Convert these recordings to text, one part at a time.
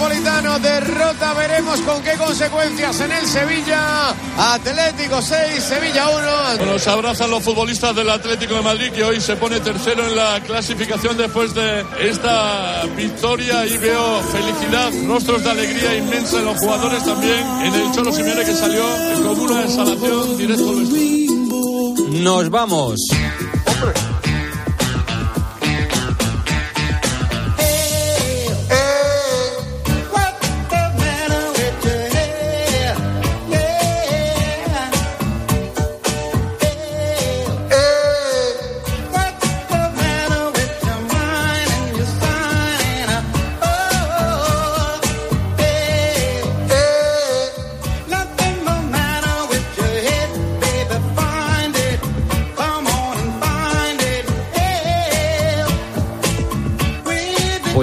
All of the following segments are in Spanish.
Metropolitano. Derrota, veremos con qué consecuencias en el Sevilla. Atlético 6, Sevilla 1. Nos abrazan los futbolistas del Atlético de Madrid que hoy se pone tercero en la clasificación después de esta victoria y veo felicidad, rostros de alegría inmensa en los jugadores también. En el Cholo Simeone que salió con una exhalación directo al Nos vamos.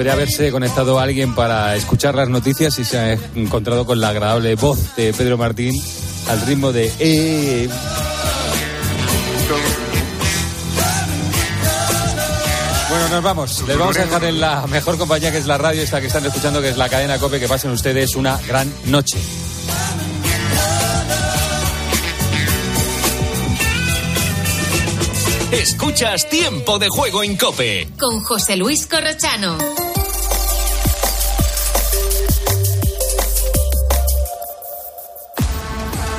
Puede haberse conectado alguien para escuchar las noticias y se ha encontrado con la agradable voz de Pedro Martín al ritmo de... Eh". Bueno, nos vamos. Les vamos a dejar en la mejor compañía que es la radio, esta que están escuchando, que es la cadena COPE. Que pasen ustedes una gran noche. Escuchas Tiempo de Juego en Cope. Con José Luis Corrochano.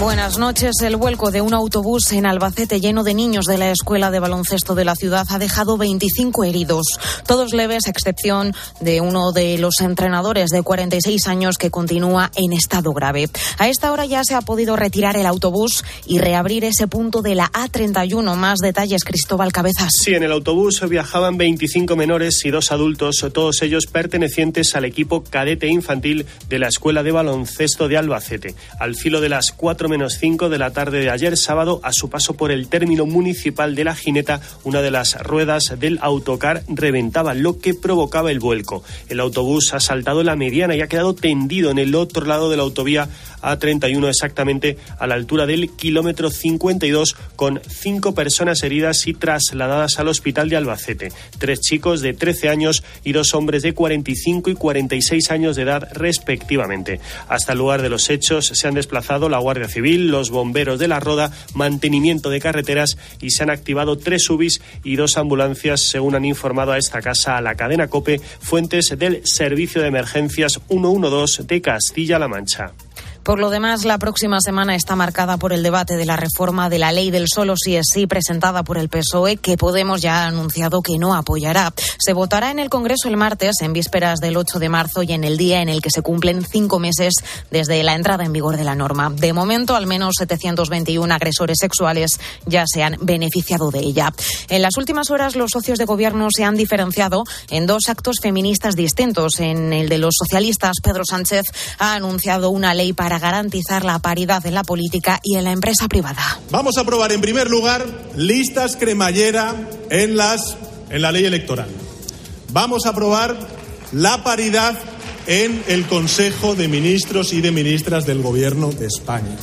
Buenas noches. El vuelco de un autobús en Albacete lleno de niños de la escuela de baloncesto de la ciudad ha dejado 25 heridos, todos leves, a excepción de uno de los entrenadores de 46 años que continúa en estado grave. A esta hora ya se ha podido retirar el autobús y reabrir ese punto de la A31. Más detalles, Cristóbal Cabezas. Sí, en el autobús viajaban 25 menores y dos adultos, todos ellos pertenecientes al equipo cadete infantil de la escuela de baloncesto de Albacete. Al filo de las cuatro menos 5 de la tarde de ayer sábado, a su paso por el término municipal de La Jineta, una de las ruedas del autocar reventaba, lo que provocaba el vuelco. El autobús ha saltado la mediana y ha quedado tendido en el otro lado de la autovía A31, exactamente a la altura del kilómetro 52, con cinco personas heridas y trasladadas al hospital de Albacete. Tres chicos de 13 años y dos hombres de 45 y 46 años de edad, respectivamente. Hasta el lugar de los hechos se han desplazado la Guardia Civil los bomberos de la Roda, mantenimiento de carreteras y se han activado tres UBIs y dos ambulancias, según han informado a esta casa a la cadena COPE, fuentes del Servicio de Emergencias 112 de Castilla-La Mancha. Por lo demás, la próxima semana está marcada por el debate de la reforma de la ley del solo si es sí presentada por el PSOE, que Podemos ya ha anunciado que no apoyará. Se votará en el Congreso el martes, en vísperas del 8 de marzo y en el día en el que se cumplen cinco meses desde la entrada en vigor de la norma. De momento, al menos 721 agresores sexuales ya se han beneficiado de ella. En las últimas horas, los socios de gobierno se han diferenciado en dos actos feministas distintos. En el de los socialistas, Pedro Sánchez ha anunciado una ley para para garantizar la paridad en la política y en la empresa privada. Vamos a aprobar en primer lugar listas cremallera en las en la ley electoral. Vamos a aprobar la paridad en el Consejo de Ministros y de Ministras del Gobierno de España.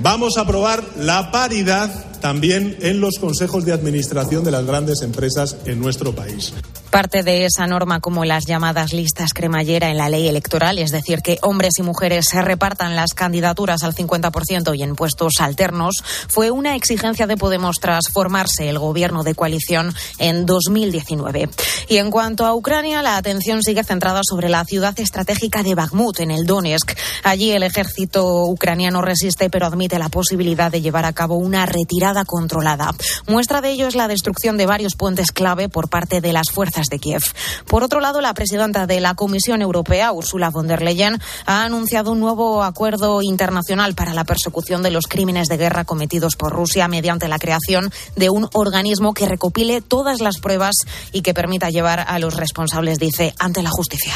Vamos a aprobar la paridad también en los consejos de administración de las grandes empresas en nuestro país parte de esa norma como las llamadas listas cremallera en la ley electoral, es decir, que hombres y mujeres se repartan las candidaturas al 50% y en puestos alternos, fue una exigencia de Podemos tras formarse el gobierno de coalición en 2019. Y en cuanto a Ucrania, la atención sigue centrada sobre la ciudad estratégica de Bakhmut, en el Donetsk. Allí el ejército ucraniano resiste, pero admite la posibilidad de llevar a cabo una retirada controlada. Muestra de ello es la destrucción de varios puentes clave por parte de las fuerzas desde Kiev. Por otro lado, la presidenta de la Comisión Europea, Ursula von der Leyen, ha anunciado un nuevo acuerdo internacional para la persecución de los crímenes de guerra cometidos por Rusia mediante la creación de un organismo que recopile todas las pruebas y que permita llevar a los responsables, dice, ante la justicia.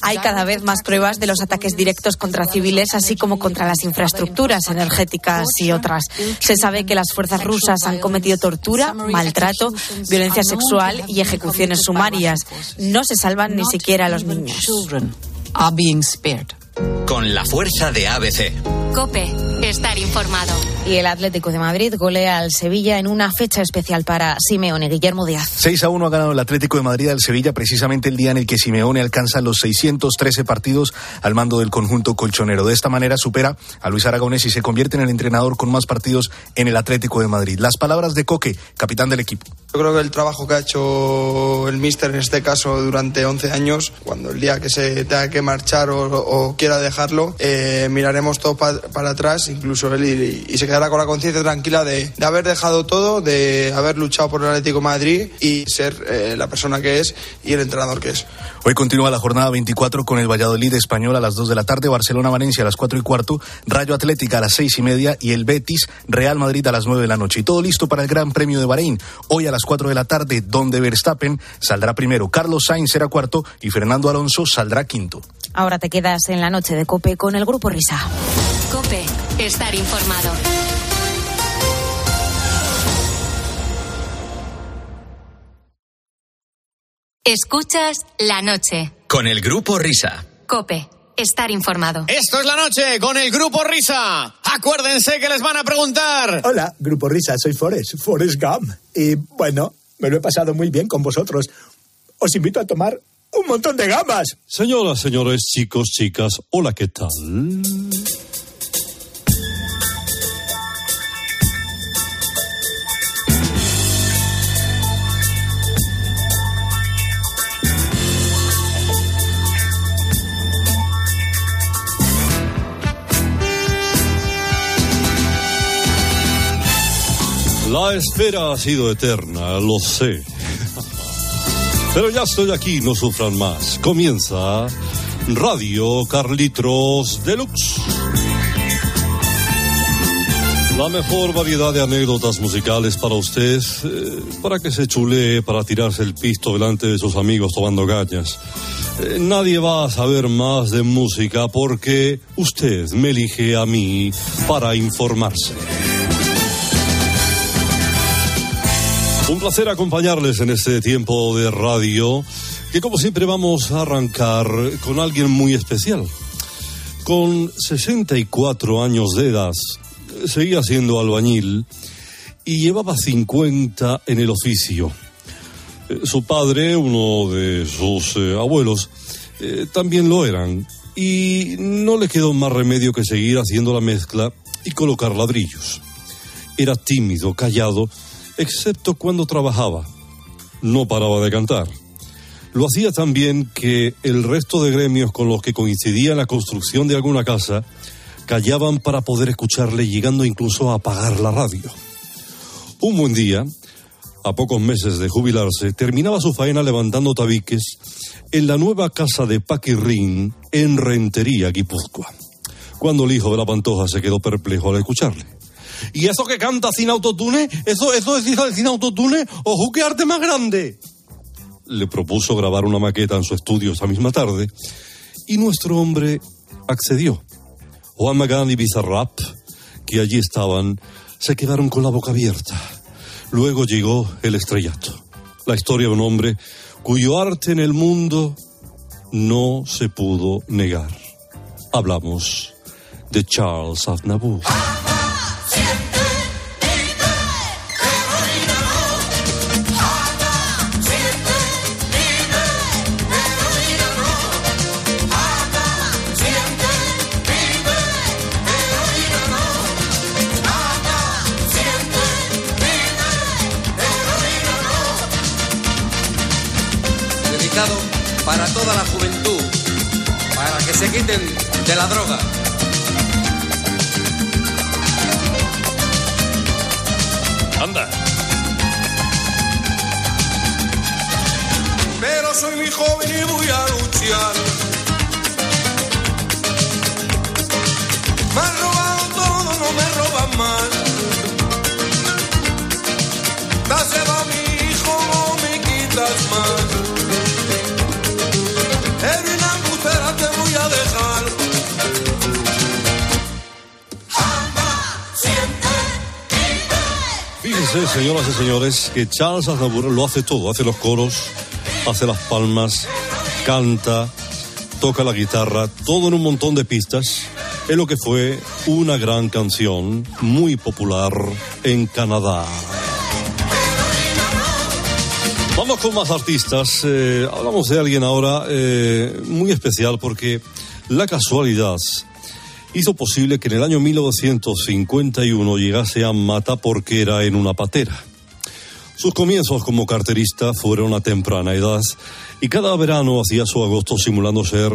Hay cada vez más pruebas de los ataques directos contra civiles, así como contra las infraestructuras energéticas y otras. Se sabe que las fuerzas rusas han cometido tortura, maltrato, violencia sexual y ejecuciones sumarias. No se salvan ni siquiera los niños. Con la fuerza de ABC. Cope, estar informado. Y el Atlético de Madrid golea al Sevilla en una fecha especial para Simeone Guillermo Díaz. 6 a 1 ha ganado el Atlético de Madrid al Sevilla precisamente el día en el que Simeone alcanza los 613 partidos al mando del conjunto colchonero. De esta manera supera a Luis Aragonés y se convierte en el entrenador con más partidos en el Atlético de Madrid. Las palabras de Coque, capitán del equipo. Yo creo que el trabajo que ha hecho el míster en este caso durante 11 años, cuando el día que se tenga que marchar o, o quiera dejarlo, eh, miraremos todo pa, para atrás, incluso él, y, y se quedará con la conciencia tranquila de, de, haber dejado todo, de haber luchado por el Atlético de Madrid y ser eh, la persona que es y el entrenador que es. Hoy continúa la jornada 24 con el Valladolid español a las 2 de la tarde, Barcelona-Valencia a las 4 y cuarto, Rayo Atlética a las 6 y media y el Betis Real Madrid a las 9 de la noche. Y todo listo para el Gran Premio de Bahrein. Hoy a las 4 de la tarde, donde Verstappen saldrá primero, Carlos Sainz será cuarto y Fernando Alonso saldrá quinto. Ahora te quedas en la noche de Cope con el Grupo Risa. Cope, estar informado. Escuchas la noche. Con el Grupo Risa. Cope, estar informado. Esto es la noche con el Grupo Risa. Acuérdense que les van a preguntar. Hola, Grupo Risa, soy Forrest, Forrest Gump. Y bueno, me lo he pasado muy bien con vosotros. Os invito a tomar un montón de gambas. Señoras, señores, chicos, chicas, hola, ¿qué tal? La espera ha sido eterna, lo sé. Pero ya estoy aquí, no sufran más. Comienza Radio Carlitos Deluxe. La mejor variedad de anécdotas musicales para usted, eh, para que se chulee, para tirarse el pisto delante de sus amigos tomando gañas. Eh, nadie va a saber más de música porque usted me elige a mí para informarse. Un placer acompañarles en este tiempo de radio, que como siempre vamos a arrancar con alguien muy especial. Con 64 años de edad, seguía siendo albañil y llevaba 50 en el oficio. Su padre, uno de sus eh, abuelos, eh, también lo eran y no le quedó más remedio que seguir haciendo la mezcla y colocar ladrillos. Era tímido, callado, excepto cuando trabajaba. No paraba de cantar. Lo hacía tan bien que el resto de gremios con los que coincidía en la construcción de alguna casa callaban para poder escucharle, llegando incluso a apagar la radio. Un buen día, a pocos meses de jubilarse, terminaba su faena levantando tabiques en la nueva casa de Paquirrín en Rentería, Guipúzcoa, cuando el hijo de la Pantoja se quedó perplejo al escucharle. ¿Y eso que canta sin autotune? ¿Eso, eso es sin autotune? ¿O qué arte más grande? Le propuso grabar una maqueta en su estudio esa misma tarde y nuestro hombre accedió. Juan Magán y Bizarrap, que allí estaban, se quedaron con la boca abierta. Luego llegó el estrellato. La historia de un hombre cuyo arte en el mundo no se pudo negar. Hablamos de Charles Aznavour. Para toda la juventud, para que se quiten de la droga. Anda. yo soy mi joven y voy a luchar. Me han robado todo, no me roban más. Dáselo a mi hijo, no me quitas más. Fíjense, señoras y señores, que Charles Aznavour lo hace todo. Hace los coros, hace las palmas, canta, toca la guitarra, todo en un montón de pistas. Es lo que fue una gran canción muy popular en Canadá. Vamos con más artistas. Eh, hablamos de alguien ahora eh, muy especial porque la casualidad hizo posible que en el año 1951 llegase a Mata Porquera en una patera. Sus comienzos como carterista fueron a temprana edad y cada verano hacía su agosto simulando ser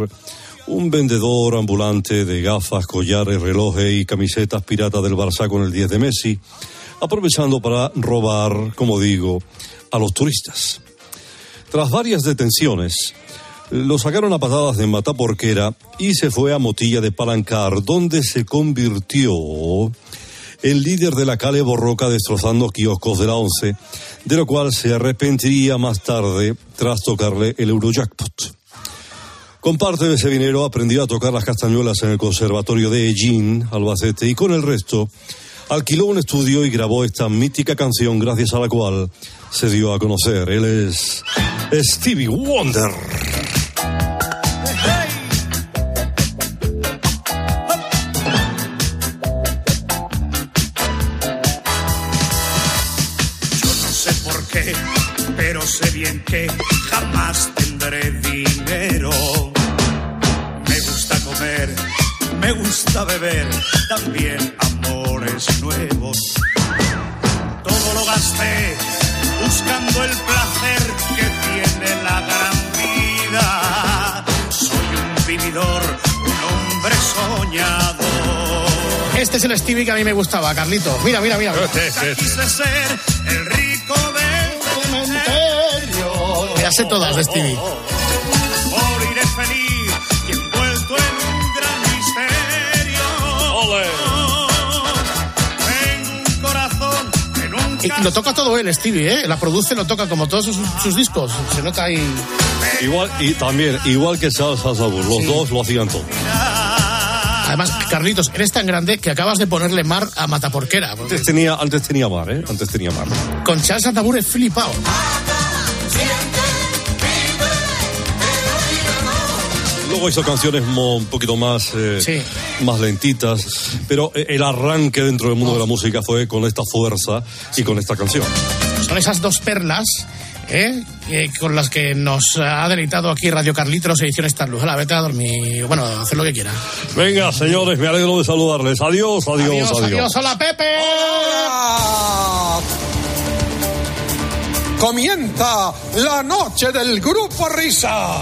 un vendedor ambulante de gafas, collares, relojes y camisetas pirata del Barça con el 10 de Messi, aprovechando para robar, como digo, a los turistas. Tras varias detenciones, lo sacaron a patadas de Mataporquera y se fue a Motilla de Palancar, donde se convirtió en líder de la calle Borroca destrozando kioscos de la ONCE, de lo cual se arrepentiría más tarde tras tocarle el Eurojackpot. Con parte de ese dinero aprendió a tocar las castañuelas en el Conservatorio de Egin, Albacete, y con el resto alquiló un estudio y grabó esta mítica canción gracias a la cual se dio a conocer. Él es Stevie Wonder. Gusta beber, también amores nuevos. Todo lo gasté buscando el placer que tiene la gran vida. Soy un vividor, un hombre soñador. Este es el Stevie que a mí me gustaba, Carlito. Mira, mira, mira. Quise ser el rico del cementerio. Me las sé todas de Stevie. Y lo toca todo él, Stevie, ¿eh? La produce, lo toca como todos sus, sus discos. Se nota ahí. Igual, y también, igual que Charles Aznavour, los dos lo hacían todo. Además, Carlitos, eres tan grande que acabas de ponerle mar a Mataporquera. Antes tenía, antes tenía mar, ¿eh? Antes tenía mar. Con Charles Aznavour he flipado. Luego hizo canciones mo- un poquito más, eh, más lentitas, pero eh, el arranque dentro del mundo de la música fue con esta fuerza y con esta canción. Son esas dos perlas ¿eh? Eh, con las que nos ha deleitado aquí Radio Carlitos, edición Star Luz. Hala, vete a dormir. Bueno, haz lo que quieras. Venga, señores, me alegro de saludarles. Adiós, adiós, adiós. Adiós, adiós. Hola, Pepe. Comienza la noche del grupo Risa.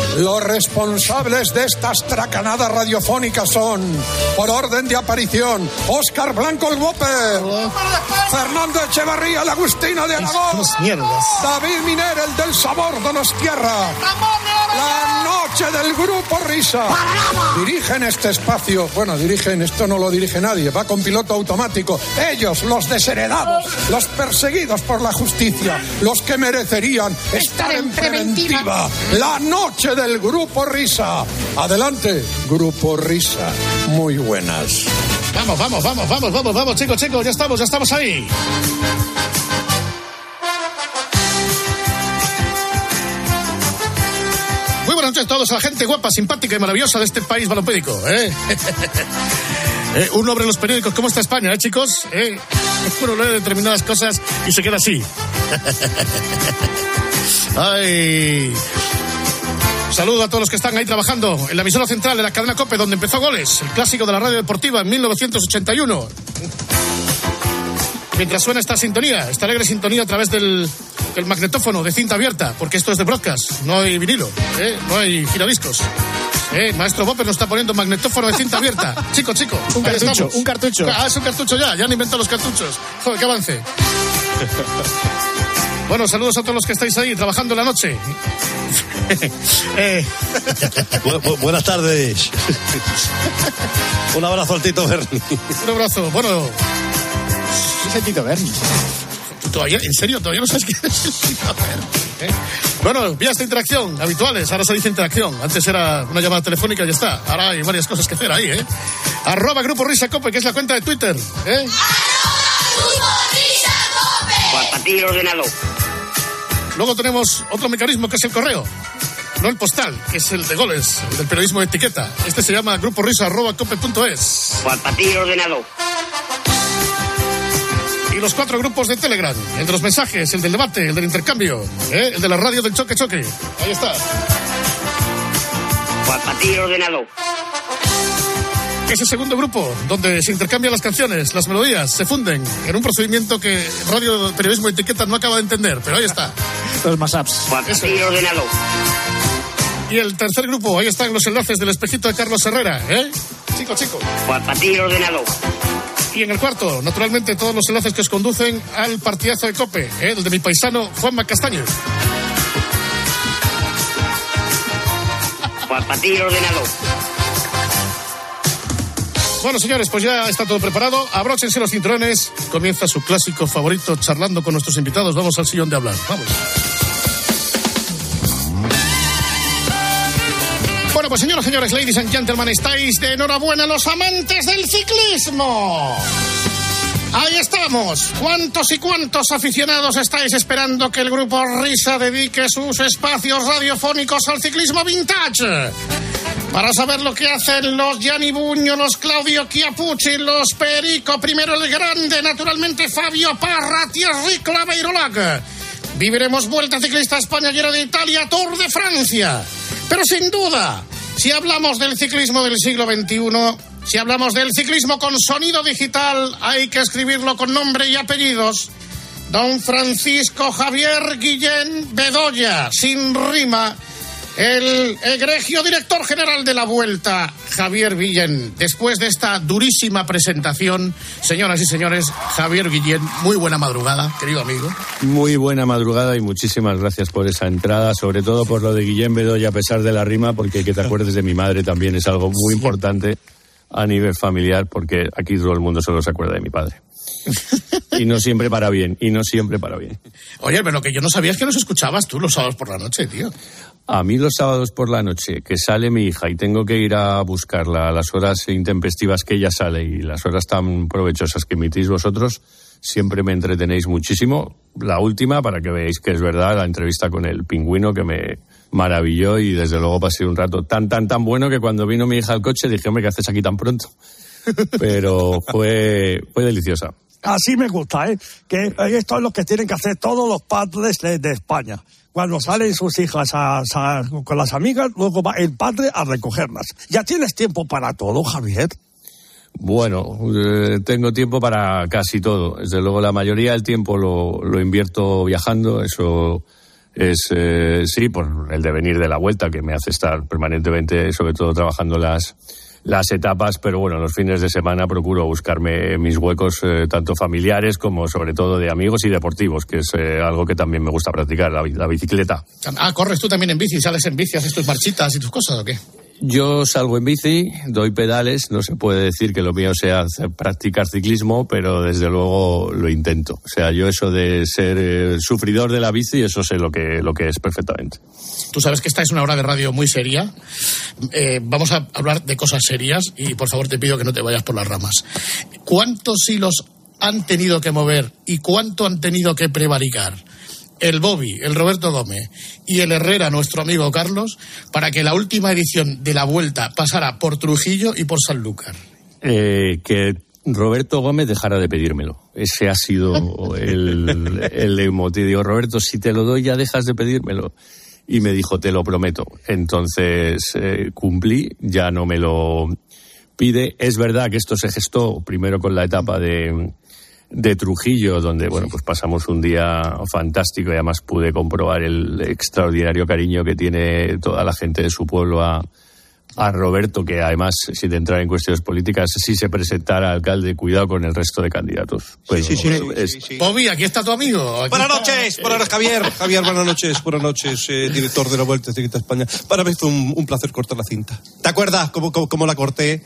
Los responsables de estas tracanadas radiofónicas son, por orden de aparición, Óscar Blanco el Whopper, Fernando Echevarría, el Agustino de Aragón, David Miner, el del sabor Donostierra, la noche del grupo Risa. Dirigen este espacio, bueno, dirigen, esto no lo dirige nadie, va con piloto automático. Ellos, los desheredados, los perseguidos por la justicia, los que merecerían estar en preventiva. La noche del grupo Risa. Adelante, grupo Risa. Muy buenas. Vamos, vamos, vamos, vamos, vamos, vamos, chicos, chicos, ya estamos, ya estamos ahí. Muy buenas noches a todos, a la gente guapa, simpática y maravillosa de este país balopédico. ¿eh? Eh, un nombre en los periódicos, ¿cómo está España, eh, chicos? ¿Eh? Uno lee determinadas cosas y se queda así. Ay. Saludo a todos los que están ahí trabajando en la emisora central de la cadena COPE, donde empezó Goles, el clásico de la radio deportiva en 1981. Mientras suena esta sintonía, esta alegre sintonía a través del, del magnetófono de cinta abierta, porque esto es de broadcast, no hay vinilo, ¿eh? no hay giradiscos. Eh, maestro Bopper nos está poniendo magnetófono de cinta abierta. Chico, chico. Un cartucho, estamos. un cartucho. Ah, es un cartucho ya, ya han inventado los cartuchos. Joder, qué avance. Bueno, saludos a todos los que estáis ahí trabajando en la noche. Eh, Bu- bu- buenas tardes. Un abrazo al Tito Berni. un abrazo. Bueno, Es el Tito Berni. todavía, en serio, todavía no sabes quién es el Tito Berni, ¿eh? Bueno, vías de interacción habituales. Ahora se dice interacción. Antes era una llamada telefónica y ya está. Ahora hay varias cosas que hacer ahí, ¿eh? Arroba Grupo Risa Cope, que es la cuenta de Twitter, ¿eh? Para ti ordenado. Luego tenemos otro mecanismo que es el correo. No el postal, que es el de goles, el del periodismo de etiqueta. Este se llama grupo risa arroba cope.es. Para ti ordenado. Y los cuatro grupos de Telegram, el de los mensajes, el del debate, el del intercambio, ¿eh? el de la radio del choque choque. Ahí está. Ti ordenado. Ese segundo grupo, donde se intercambian las canciones, las melodías, se funden en un procedimiento que Radio Periodismo Etiqueta no acaba de entender, pero ahí está. Los ti ordenado. Y el tercer grupo, ahí están los enlaces del espejito de Carlos Herrera, ¿eh? Chico, chico. Ti ordenado. Y en el cuarto, naturalmente, todos los enlaces que os conducen al partidazo de Cope, ¿eh? el de mi paisano Juanma Castaño. Para ti ordenado. Bueno, señores, pues ya está todo preparado. Abróchense los cinturones. Comienza su clásico favorito charlando con nuestros invitados. Vamos al sillón de hablar. Vamos. Bueno, pues señoras, señores, ladies and gentlemen, estáis de enhorabuena los amantes del ciclismo. Ahí estamos. ¿Cuántos y cuántos aficionados estáis esperando que el grupo Risa dedique sus espacios radiofónicos al ciclismo vintage? Para saber lo que hacen los Gianni Buño, los Claudio Chiapucci, los Perico, primero el grande, naturalmente Fabio Parra, Thierry Claveirolac. Viviremos Vuelta Ciclista España, Giro de Italia, Tour de Francia. Pero sin duda, si hablamos del ciclismo del siglo XXI, si hablamos del ciclismo con sonido digital, hay que escribirlo con nombre y apellidos. Don Francisco Javier Guillén Bedoya, sin rima. El egregio director general de la Vuelta, Javier Guillén. Después de esta durísima presentación, señoras y señores, Javier Guillén, muy buena madrugada, querido amigo. Muy buena madrugada y muchísimas gracias por esa entrada, sobre todo por lo de Guillén Bedoya, a pesar de la rima, porque que te acuerdes de mi madre también es algo muy importante a nivel familiar, porque aquí todo el mundo solo se acuerda de mi padre. Y no siempre para bien, y no siempre para bien. Oye, pero lo que yo no sabía es que nos escuchabas tú los sábados por la noche, tío. A mí los sábados por la noche, que sale mi hija y tengo que ir a buscarla a las horas intempestivas que ella sale y las horas tan provechosas que emitís vosotros, siempre me entretenéis muchísimo. La última, para que veáis que es verdad, la entrevista con el pingüino que me maravilló y desde luego pasé un rato tan, tan, tan bueno que cuando vino mi hija al coche dije, hombre, ¿qué haces aquí tan pronto? Pero fue, fue deliciosa. Así me gusta, ¿eh? Que esto es lo que tienen que hacer todos los padres de, de España. Cuando salen sus hijas a- a- con las amigas, luego va el padre a recogerlas. Ya tienes tiempo para todo, Javier. Bueno, eh, tengo tiempo para casi todo. Desde luego, la mayoría del tiempo lo, lo invierto viajando. Eso es, eh, sí, por el devenir de la vuelta, que me hace estar permanentemente, sobre todo trabajando las, las etapas. Pero bueno, los fines de semana procuro buscarme mis huecos, eh, tanto familiares como sobre todo de amigos y deportivos, que es eh, algo que también me gusta practicar, la, la bicicleta. Ah, corres tú también en bici, sales en bici, haces tus marchitas y tus cosas, ¿o qué? Yo salgo en bici, doy pedales, no se puede decir que lo mío sea practicar ciclismo, pero desde luego lo intento. O sea, yo eso de ser eh, sufridor de la bici, eso sé lo que, lo que es perfectamente. Tú sabes que esta es una hora de radio muy seria. Eh, vamos a hablar de cosas serias y por favor te pido que no te vayas por las ramas. ¿Cuántos hilos han tenido que mover y cuánto han tenido que prevaricar el Bobby, el Roberto Gómez y el Herrera, nuestro amigo Carlos, para que la última edición de la vuelta pasara por Trujillo y por Sanlúcar? Eh, que Roberto Gómez dejara de pedírmelo. Ese ha sido el, el leitmotiv. Digo, Roberto, si te lo doy ya dejas de pedírmelo. Y me dijo, te lo prometo. Entonces eh, cumplí, ya no me lo pide. Es verdad que esto se gestó primero con la etapa de, de Trujillo, donde bueno, pues pasamos un día fantástico y además pude comprobar el extraordinario cariño que tiene toda la gente de su pueblo a, a Roberto, que además, sin entrar en cuestiones políticas, si se presentara alcalde, cuidado con el resto de candidatos. Pues es- Bobby, aquí está tu amigo. Aquí Buenas está- noches, buenas noches, Javier. Javier, buenas noches, buenas noches, eh, director de la Vuelta Ciclista España. Para mí fue un, un placer cortar la cinta. ¿Te acuerdas cómo, cómo, cómo la corté?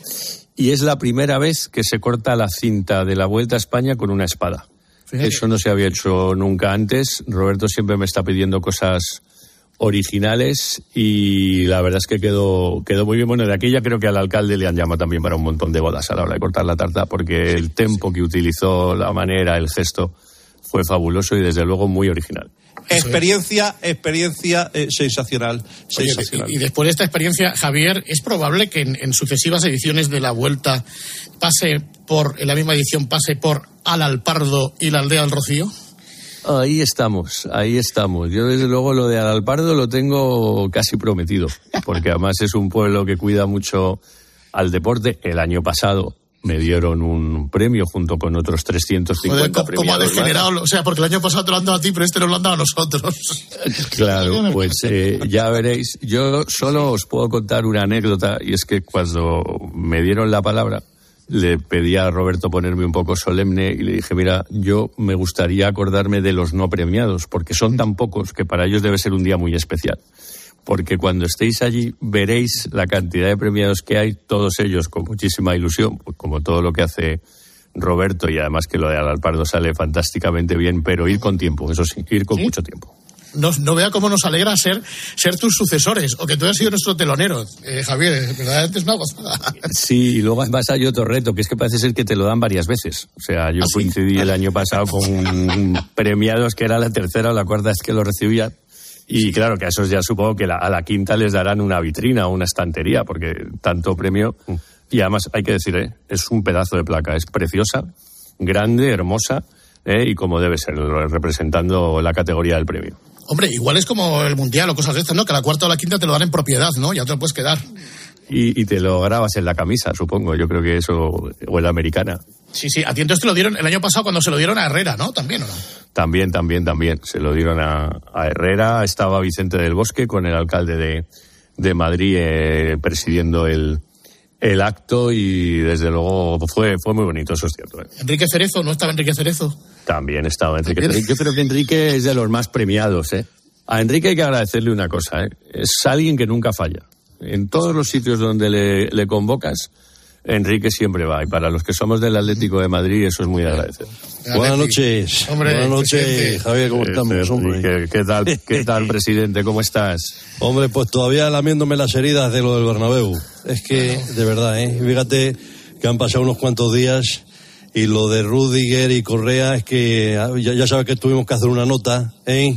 Y es la primera vez que se corta la cinta de la Vuelta a España con una espada. Eso no se había hecho nunca antes. Roberto siempre me está pidiendo cosas originales y la verdad es que quedó, quedó muy bien. Bueno, de aquella creo que al alcalde le han llamado también para un montón de bodas a la hora de cortar la tarta porque el tempo que utilizó, la manera, el gesto fue fabuloso y desde luego muy original. Experiencia, experiencia eh, sensacional, Oye, sensacional. y, y después de esta experiencia, Javier, ¿es probable que en, en sucesivas ediciones de la Vuelta pase por, en la misma edición, pase por Al Alpardo y la Aldea del Rocío? Ahí estamos, ahí estamos. Yo desde luego lo de Alalpardo lo tengo casi prometido, porque además es un pueblo que cuida mucho al deporte. El año pasado me dieron un premio junto con otros 350 Joder, ¿cómo, ha más. degenerado? O sea, porque el año pasado te lo han dado a ti, pero este nos lo han dado a nosotros. Claro, pues eh, ya veréis. Yo solo os puedo contar una anécdota y es que cuando me dieron la palabra le pedí a Roberto ponerme un poco solemne y le dije, mira, yo me gustaría acordarme de los no premiados porque son tan pocos que para ellos debe ser un día muy especial. Porque cuando estéis allí veréis la cantidad de premiados que hay, todos ellos con muchísima ilusión, como todo lo que hace Roberto y además que lo de Alalpardo sale fantásticamente bien, pero ir con tiempo, eso sí, ir con mucho tiempo. No, no vea cómo nos alegra ser, ser tus sucesores o que tú hayas sido nuestro telonero, eh, Javier. Verdaderamente es una gozada. Sí, y luego además hay otro reto, que es que parece ser que te lo dan varias veces. O sea, yo coincidí el año pasado con premiados que era la tercera o la cuarta vez que lo recibían. Y claro, que a esos ya supongo que la- a la quinta les darán una vitrina o una estantería, porque tanto premio. Y además, hay que decir, ¿eh? es un pedazo de placa, es preciosa, grande, hermosa, ¿eh? y como debe ser, representando la categoría del premio. Hombre, igual es como el Mundial o cosas de estas, ¿no? Que a la cuarta o la quinta te lo dan en propiedad, ¿no? Ya te lo puedes quedar. Y, y te lo grabas en la camisa, supongo, yo creo que eso, o en la americana. Sí, sí, a ti entonces te lo dieron el año pasado cuando se lo dieron a Herrera, ¿no? También, ¿o no? También, también, también. Se lo dieron a, a Herrera. Estaba Vicente del Bosque con el alcalde de, de Madrid eh, presidiendo el, el acto y desde luego fue, fue muy bonito, eso es cierto. ¿eh? Enrique Cerezo, ¿no estaba Enrique Cerezo? También estaba Enrique. También. Yo creo que Enrique es de los más premiados. ¿eh? A Enrique hay que agradecerle una cosa. ¿eh? Es alguien que nunca falla. En todos los sitios donde le, le convocas, Enrique siempre va. Y para los que somos del Atlético de Madrid, eso es muy agradecido. Buenas noches. Hombre, Buenas noches, presidente. Javier, ¿cómo estamos, hombre? ¿Qué, qué tal, ¿Qué tal, presidente? ¿Cómo estás? Hombre, pues todavía lamiéndome las heridas de lo del Bernabéu. Es que, de verdad, ¿eh? Fíjate que han pasado unos cuantos días y lo de Rudiger y Correa es que ah, ya, ya sabes que tuvimos que hacer una nota, ¿eh?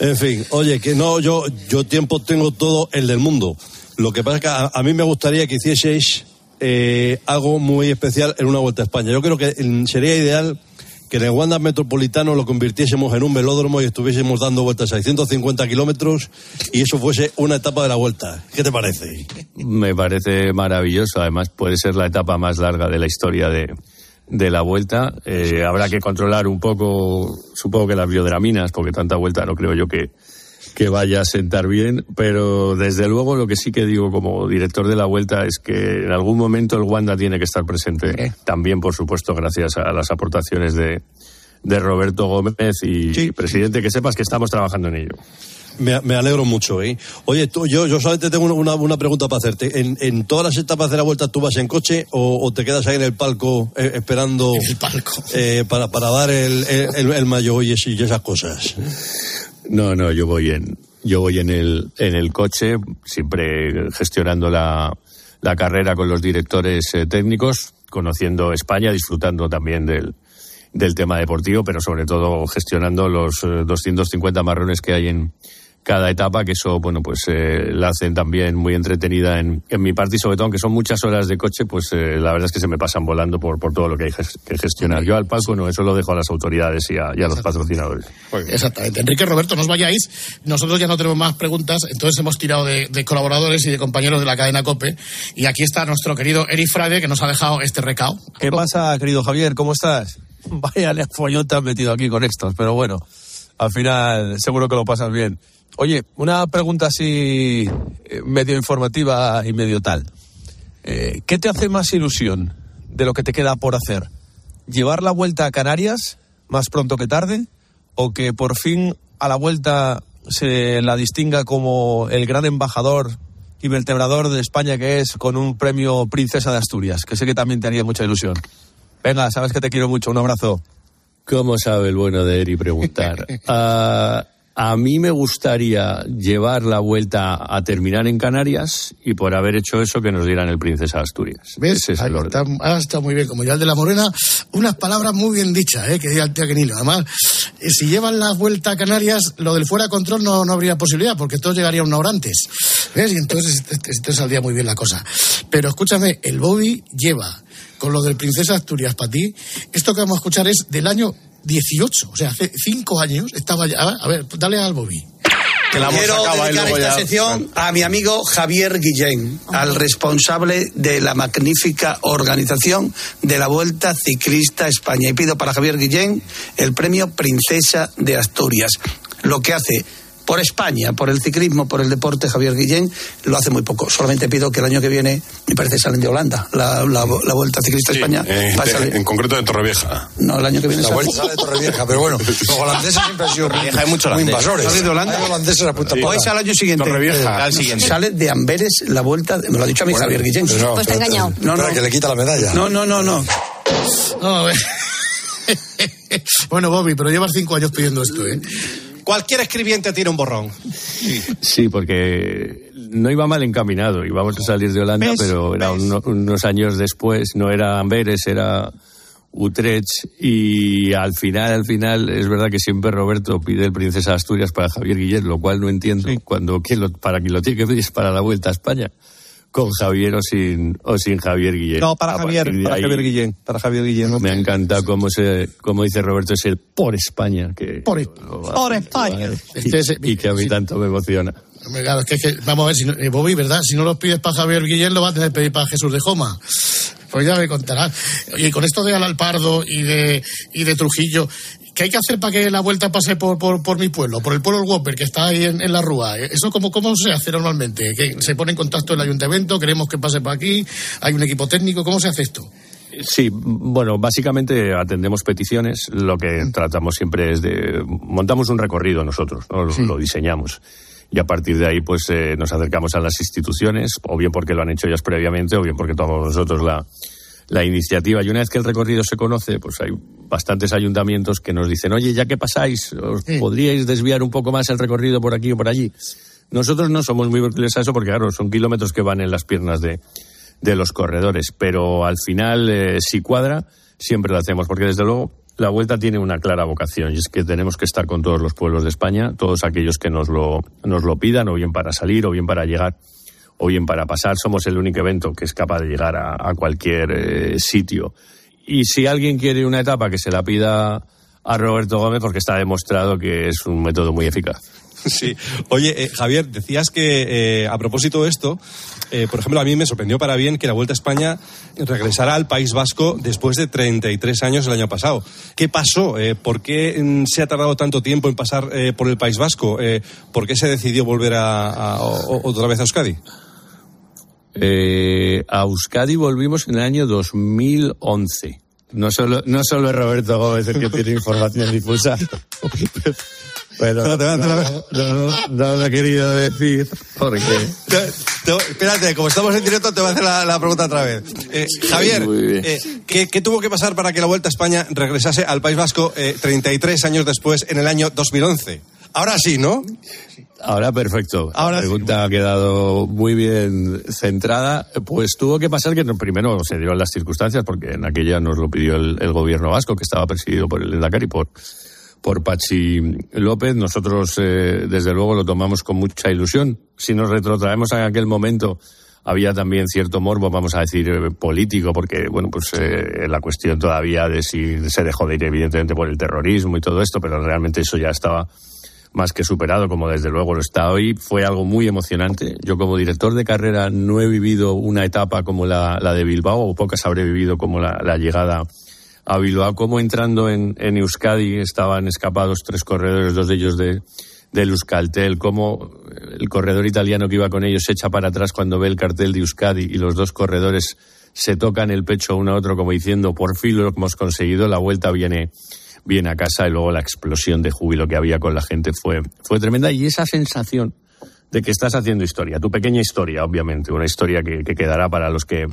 En fin, oye, que no, yo, yo tiempo tengo todo el del mundo. Lo que pasa es que a, a mí me gustaría que hicieseis eh, algo muy especial en una Vuelta a España. Yo creo que mm, sería ideal que en el Wanda Metropolitano lo convirtiésemos en un velódromo y estuviésemos dando vueltas a 650 kilómetros y eso fuese una etapa de la vuelta. ¿Qué te parece? Me parece maravilloso. Además, puede ser la etapa más larga de la historia de, de la vuelta. Eh, habrá que controlar un poco, supongo que las biodraminas, porque tanta vuelta no creo yo que, que vaya a sentar bien. Pero desde luego, lo que sí que digo como director de la vuelta es que en algún momento el Wanda tiene que estar presente. También, por supuesto, gracias a las aportaciones de, de Roberto Gómez y presidente, que sepas que estamos trabajando en ello. Me, me alegro mucho, ¿eh? Oye, tú, yo, yo solamente tengo una, una pregunta para hacerte. ¿En, ¿En todas las etapas de la vuelta tú vas en coche o, o te quedas ahí en el palco eh, esperando eh, para, para dar el, el, el, el mayo y esas cosas? No, no, yo voy en, yo voy en el, en el coche, siempre gestionando la, la carrera con los directores eh, técnicos, conociendo España, disfrutando también del, del tema deportivo, pero sobre todo gestionando los eh, 250 marrones que hay en cada etapa, que eso, bueno, pues eh, la hacen también muy entretenida en, en mi parte y sobre todo, aunque son muchas horas de coche, pues eh, la verdad es que se me pasan volando por, por todo lo que hay que gestionar. Yo al palco no, eso lo dejo a las autoridades y a, y a los patrocinadores. Exactamente. Enrique Roberto, no os vayáis. Nosotros ya no tenemos más preguntas, entonces hemos tirado de, de colaboradores y de compañeros de la cadena COPE. Y aquí está nuestro querido Eric Frade, que nos ha dejado este recao. ¿Qué pasa, querido Javier? ¿Cómo estás? Vaya follón te has metido aquí con estos, pero bueno, al final seguro que lo pasas bien. Oye, una pregunta así eh, medio informativa y medio tal. Eh, ¿Qué te hace más ilusión de lo que te queda por hacer? ¿Llevar la vuelta a Canarias más pronto que tarde? ¿O que por fin a la vuelta se la distinga como el gran embajador y vertebrador de España que es con un premio Princesa de Asturias? Que sé que también te haría mucha ilusión. Venga, sabes que te quiero mucho. Un abrazo. ¿Cómo sabe el bueno de Eri preguntar? Ah, a mí me gustaría llevar la vuelta a terminar en Canarias y por haber hecho eso que nos dieran el Princesa Asturias. ¿Ves? Ese es el orden. está, ah, está muy bien. Como ya el de la Morena, unas palabras muy bien dichas, ¿eh? que diga el tío Aquenino. Además, eh, si llevan la vuelta a Canarias, lo del fuera de control no, no habría posibilidad, porque todo llegaría una hora antes. ¿Ves? Y entonces, este- este saldría muy bien la cosa. Pero escúchame, el Bobby lleva con lo del Princesa Asturias para ti. Esto que vamos a escuchar es del año 18, o sea, hace cinco años estaba ya. A ver, dale al Bobby. Quiero dedicar esta sección a mi amigo Javier Guillén, al responsable de la magnífica organización de la Vuelta Ciclista a España. Y pido para Javier Guillén el premio Princesa de Asturias. Lo que hace por España, por el ciclismo, por el deporte, Javier Guillén, lo hace muy poco. Solamente pido que el año que viene, me parece, salen de Holanda, la, la- la Vuelta Ciclista a España. Eh, va a de- salir- en concreto de Torrevieja. No, el año que viene La sale. Vuelta sale de Torrevieja, pero bueno, los holandeses siempre han sido hay mucho muy holandés. invasores. ¿Sale de Holanda? Hay holandeses a punta O pala. es al año siguiente. Torrevieja. Al siguiente. Sale de Amberes la vuelta, me lo ha dicho a mí Bueno, Javier Guillén. pero no, Pues te espérate. engañado. No, no. que le quita la medalla. No, no, no, no. No, a ver. bueno, Bobby, pero llevas cinco años pidiendo esto, ¿eh? Cualquier escribiente tiene un borrón. Sí, porque no iba mal encaminado. Íbamos a salir de Holanda, ¿Ves? pero era uno- unos años después. No era Amberes, era Utrecht. Y al final, al final, es verdad que siempre Roberto pide el Princesa de Asturias para Javier Guillén, lo cual no entiendo. Cuando, ¿quién lo- para quien lo tiene que pedir es para la Vuelta a España. Con Javier o sin, o sin Javier Guillén. No, para Javier, para ahí, Javier Guillén, para Javier Guillén. Me ha encantado cómo, se, como dice Roberto, es el por España. Que, Por, por España. y, y que a mí tanto me emociona. Hombre, claro, es que, es que- vamos a ver, si no- eh, Bobby, ¿verdad? Si no los pides para Javier Guillén, lo vas a tener que pedir para Jesús de Joma. Pues ya me contarás. Oye, y con esto de Alalpardo y de, y de Trujillo, ¿qué hay que hacer para que la vuelta pase por, por, por mi pueblo, por el pueblo del Whopper, que está ahí en, en la Rúa? ¿Eso cómo, cómo se hace normalmente? ¿Que se pone en contacto el ayuntamiento? ¿Queremos que pase por aquí? ¿Hay un equipo técnico? ¿Cómo se hace esto? Sí, bueno, básicamente atendemos peticiones. Lo que tratamos siempre es de. Montamos un recorrido nosotros, ¿no? lo, lo diseñamos. Y a partir de ahí, pues eh, nos acercamos a las instituciones, o bien porque lo han hecho ellas previamente, o bien porque tomamos nosotros la, la iniciativa. Y una vez que el recorrido se conoce, pues hay bastantes ayuntamientos que nos dicen, oye, ya que pasáis, ¿os podríais desviar un poco más el recorrido por aquí o por allí. Nosotros no somos muy útiles a eso porque, claro, son kilómetros que van en las piernas de, de los corredores, pero al final, eh, si cuadra, siempre lo hacemos, porque desde luego la vuelta tiene una clara vocación y es que tenemos que estar con todos los pueblos de España, todos aquellos que nos lo, nos lo pidan, o bien para salir, o bien para llegar, o bien para pasar. Somos el único evento que es capaz de llegar a, cualquier eh, sitio. Y si alguien quiere una etapa, que se la pida a Roberto Gómez, porque está demostrado que es un método muy eficaz. Sí. Oye, eh, Javier, decías que eh, a propósito de esto, eh, por ejemplo, a mí me sorprendió para bien que la Vuelta a España regresara al País Vasco después de 33 años el año pasado. ¿Qué pasó? ¿Por qué mm, se ha tardado tanto tiempo en pasar por el País Vasco? ¿Por qué se decidió volver a, otra vez a Euskadi? Eh, a Euskadi volvimos en el año 2011. No solo, no solo es Roberto Gómez el que tiene información difusa. Pero No, no, no, no lo he querido decir porque... Espérate, como estamos en directo, te voy a hacer la, la pregunta otra vez. Eh, Javier, eh, ¿qué, qué tuvo que pasar para que la Vuelta a España regresase al País Vasco eh, 33 años después, en el año 2011? Ahora sí, ¿no? Ahora perfecto. Ahora la pregunta ha quedado muy bien centrada. Pues tuvo que pasar que primero se dieron las circunstancias, porque en aquella nos lo pidió el, el gobierno vasco, que estaba presidido por el Dakar y por, por Pachi López. Nosotros, eh, desde luego, lo tomamos con mucha ilusión. Si nos retrotraemos a aquel momento, había también cierto morbo, vamos a decir, eh, político, porque, bueno, pues eh, la cuestión todavía de si se dejó de ir, evidentemente, por el terrorismo y todo esto, pero realmente eso ya estaba más que superado, como desde luego lo está hoy. Fue algo muy emocionante. Yo como director de carrera no he vivido una etapa como la, de Bilbao, o pocas habré vivido como la, la llegada a Bilbao, como entrando en, en Euskadi estaban escapados tres corredores, dos de ellos de, del Euskaltel, como el corredor italiano que iba con ellos se echa para atrás cuando ve el cartel de Euskadi y los dos corredores se tocan el pecho uno a otro como diciendo, por fin lo hemos conseguido, la vuelta viene viene a casa y luego la explosión de júbilo que había con la gente fue, fue tremenda y esa sensación de que estás haciendo historia, tu pequeña historia, obviamente, una historia que, que quedará para los que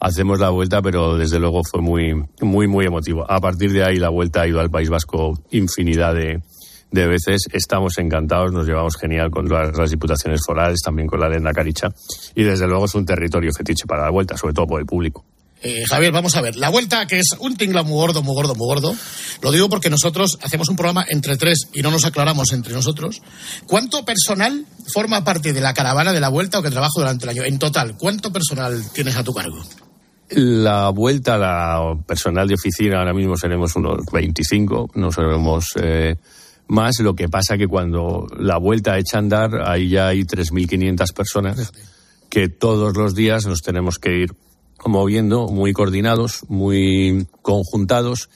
hacemos la vuelta, pero desde luego fue muy, muy, muy emotivo. A partir de ahí la vuelta ha ido al País Vasco infinidad de, de veces. Estamos encantados, nos llevamos genial con todas las diputaciones forales, también con la Lenda Caricha, y desde luego es un territorio fetiche para la vuelta, sobre todo por el público. Eh, Javier, vamos a ver. La vuelta, que es un tinglao muy gordo, muy gordo, muy gordo. Lo digo porque nosotros hacemos un programa entre tres y no nos aclaramos entre nosotros. ¿Cuánto personal forma parte de la caravana de la vuelta o que trabaja durante el año? En total, ¿cuánto personal tienes a tu cargo? La vuelta la personal de oficina ahora mismo seremos unos 25, no seremos eh, más. Lo que pasa que cuando la vuelta echa a andar, ahí ya hay 3.500 personas que todos los días nos tenemos que ir moviendo, muy coordinados, muy conjuntados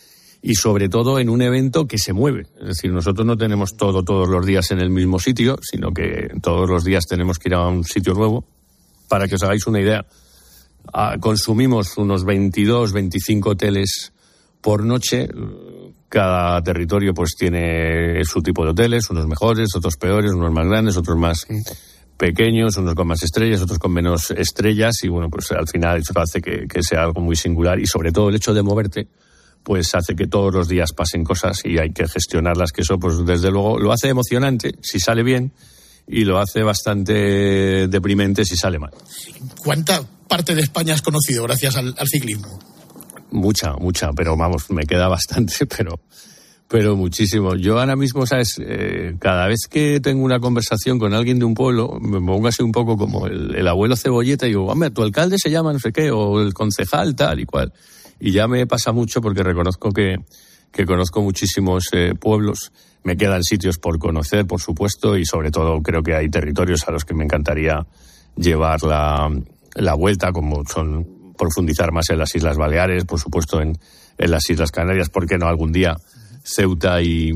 y sobre todo en un evento que se mueve. Es decir, nosotros no tenemos todo todos los días en el mismo sitio, sino que todos los días tenemos que ir a un sitio nuevo. Para que os hagáis una idea, ah, consumimos unos 22, 25 hoteles por noche. Cada territorio pues tiene su tipo de hoteles, unos mejores, otros peores, unos más grandes, otros más pequeños, unos con más estrellas, otros con menos estrellas y bueno, pues al final eso hace que, que sea algo muy singular y sobre todo el hecho de moverte pues hace que todos los días pasen cosas y hay que gestionarlas, que eso pues desde luego lo hace emocionante si sale bien y lo hace bastante deprimente si sale mal. ¿Cuánta parte de España has conocido gracias al, al ciclismo? Mucha, mucha, pero vamos, me queda bastante, pero, pero muchísimo. Yo ahora mismo, ¿sabes? Eh, cada vez que tengo una conversación con alguien de un pueblo, me pongo así un poco como el, el abuelo cebolleta y digo, hombre, tu alcalde se llama no sé qué, o el concejal tal y cual. Y ya me pasa mucho porque reconozco que, que conozco muchísimos eh, pueblos. Me quedan sitios por conocer, por supuesto, y sobre todo creo que hay territorios a los que me encantaría llevar la, la vuelta, como son profundizar más en las Islas Baleares, por supuesto en, en las Islas Canarias, ¿por qué no algún día Ceuta y,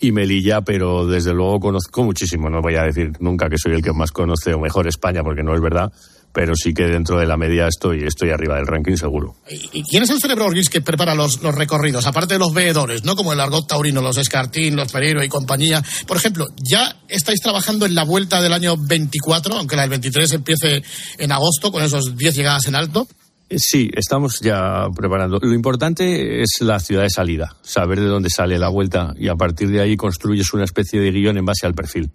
Melilla? Pero desde luego conozco muchísimo, no voy a decir nunca que soy el que más conoce o mejor España, porque no es verdad, pero sí que dentro de la media estoy, estoy arriba del ranking seguro. ¿Y quién es el cerebro Orgis que prepara los, los recorridos? Aparte de los veedores, ¿no? Como el argot taurino, los Escartín, los Pereiro y compañía. Por ejemplo, ¿ya estáis trabajando en la vuelta del año 24, aunque la del 23 empiece en agosto con esos 10 llegadas en alto? Eh, Sí, estamos ya preparando. Lo importante es la ciudad de salida, saber de dónde sale la vuelta y a partir de ahí construyes una especie de guion en base al perfil.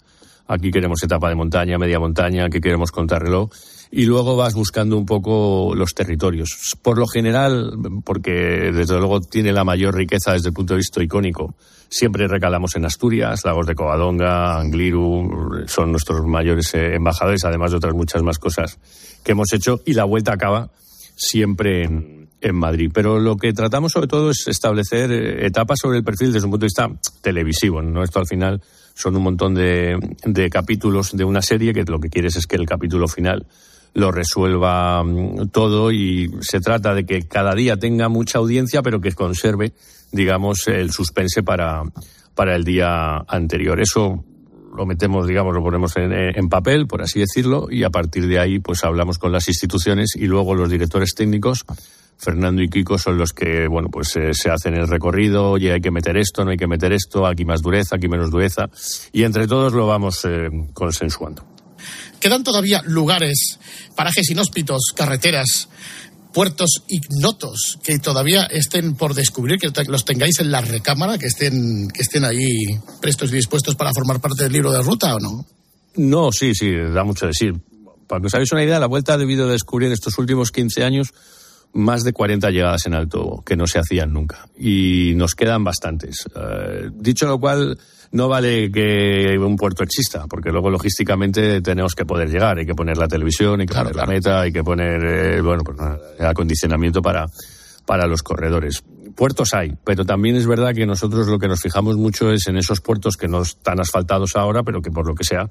Aquí queremos etapa de montaña, media montaña, aquí queremos contrarreloj y luego vas buscando un poco los territorios. Por lo general, porque desde luego tiene la mayor riqueza desde el punto de vista icónico, siempre recalamos en Asturias, Lagos de Covadonga, Angliru, son nuestros mayores eh, embajadores, además de otras muchas más cosas que hemos hecho y la vuelta acaba siempre en, en Madrid. Pero lo que tratamos sobre todo es establecer eh, etapas sobre el perfil desde un punto de vista televisivo. ¿no? Esto al final son un montón de, de capítulos de una serie que lo que quieres es que el capítulo final lo resuelva mm, todo y se trata de que cada día tenga mucha audiencia pero que conserve, digamos, el suspense para, para el día anterior. Eso lo metemos, digamos, lo ponemos en, en, papel, por así decirlo, y a partir de ahí, pues hablamos con las instituciones y luego los directores técnicos Fernando y Kiko son los que, bueno, pues eh, se hacen el recorrido, oye, hay que meter esto, no hay que meter esto, aquí más dureza, aquí menos dureza, y entre todos lo vamos eh, consensuando. Quedan todavía lugares, parajes inhóspitos, carreteras, puertos ignotos que todavía estén por descubrir, que los tengáis en la recámara, que estén, que estén ahí prestos y dispuestos para formar parte del libro de ruta o no? No, sí, sí, da mucho de sí. Para que os hagáis una idea, la Vuelta ha debido descubrir en estos últimos 15 años más de 40 llegadas en alto que no se hacían nunca. Y nos quedan bastantes. Eh, dicho lo cual, no vale que un puerto exista, porque luego logísticamente tenemos que poder llegar. Hay que poner la televisión, hay que poner la meta, hay que poner, eh, bueno, pues acondicionamiento para, para los corredores. Puertos hay, pero también es verdad que nosotros lo que nos fijamos mucho es en esos puertos que no están asfaltados ahora, pero que por lo que sea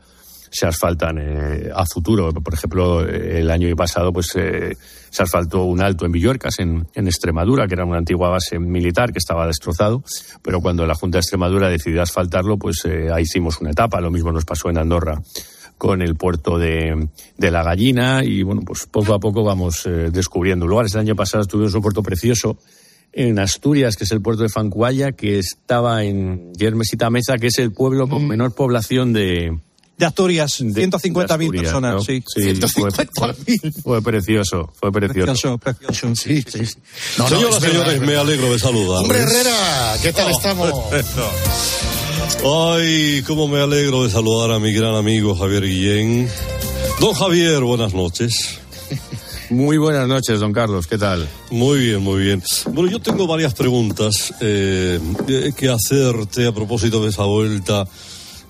se asfaltan eh, a futuro. Por ejemplo, el año pasado pues eh, se asfaltó un alto en Villorcas, en, en Extremadura, que era una antigua base militar que estaba destrozado, pero cuando la Junta de Extremadura decidió asfaltarlo, pues eh, ahí hicimos una etapa. Lo mismo nos pasó en Andorra con el puerto de, de La Gallina y bueno, pues poco a poco vamos eh, descubriendo lugares. El año pasado tuvimos un puerto precioso en Asturias, que es el puerto de Fancuaya, que estaba en Yermesita Meza, que es el pueblo con menor población de, De Asturias, 150.000 Asturias, personas, ¿no? sí. fue, fue- fue precioso, fue precioso. Precioso, precioso, sí, sí. No, no, Señoras, verdad, señores, es me alegro de saludarles. Hombre Herrera, ¿qué tal Oh. estamos? Ay, cómo me alegro de saludar a mi gran amigo Javier Guillén. Don Javier, buenas noches. Muy buenas noches, don Carlos, ¿qué tal? Muy bien, muy bien. Bueno, yo tengo varias preguntas eh, eh, que hacerte a propósito de esa vuelta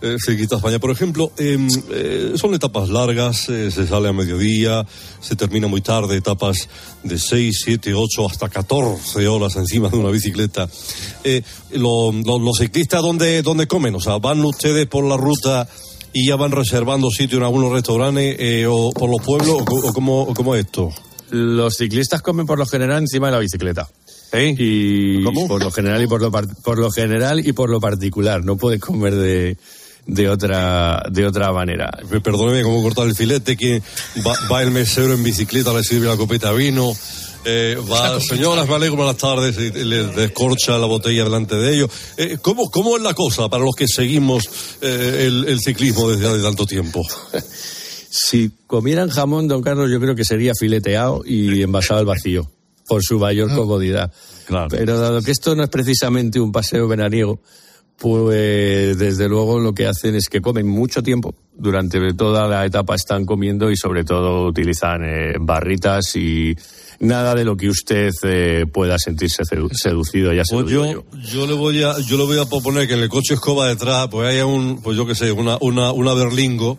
eh, cerquita a España. Por ejemplo, em, eh, son etapas largas, eh, se sale a mediodía, se termina muy tarde, etapas de 6, 7, 8, hasta 14 horas encima de una bicicleta. Eh, lo- lo- los ciclistas, ¿dónde, ¿dónde comen? O sea, ¿van ustedes por la ruta y ya van reservando sitio en algunos restaurantes eh, o por los pueblos o, cómo, o cómo es esto? Los ciclistas comen por lo general encima de la bicicleta. Y por lo general y por lo por lo general y por lo particular, no puede comer de de otra de otra manera. Me- Perdóneme, ¿cómo cortar el filete? que va, va el mesero en bicicleta, le sirve la copeta de vino. Eh, va, señoras, me alegro, buenas tardes, y le descorcha la botella delante de ellos. Eh, ¿cómo, ¿Cómo es la cosa para los que seguimos eh, el, el ciclismo desde hace tanto tiempo? Si comieran jamón, don Carlos, yo creo que sería fileteado y envasado al vacío, por su mayor comodidad. Pero dado que esto no es precisamente un paseo veraniego, pues desde luego lo que hacen es que comen mucho tiempo. Durante toda la etapa están comiendo y sobre todo utilizan eh, barritas y nada de lo que usted eh, pueda sentirse sedu- seducido, ya se Pues yo, yo le voy a, yo le voy a proponer que en el coche escoba detrás, pues haya un, pues yo qué sé, una, una, una berlingo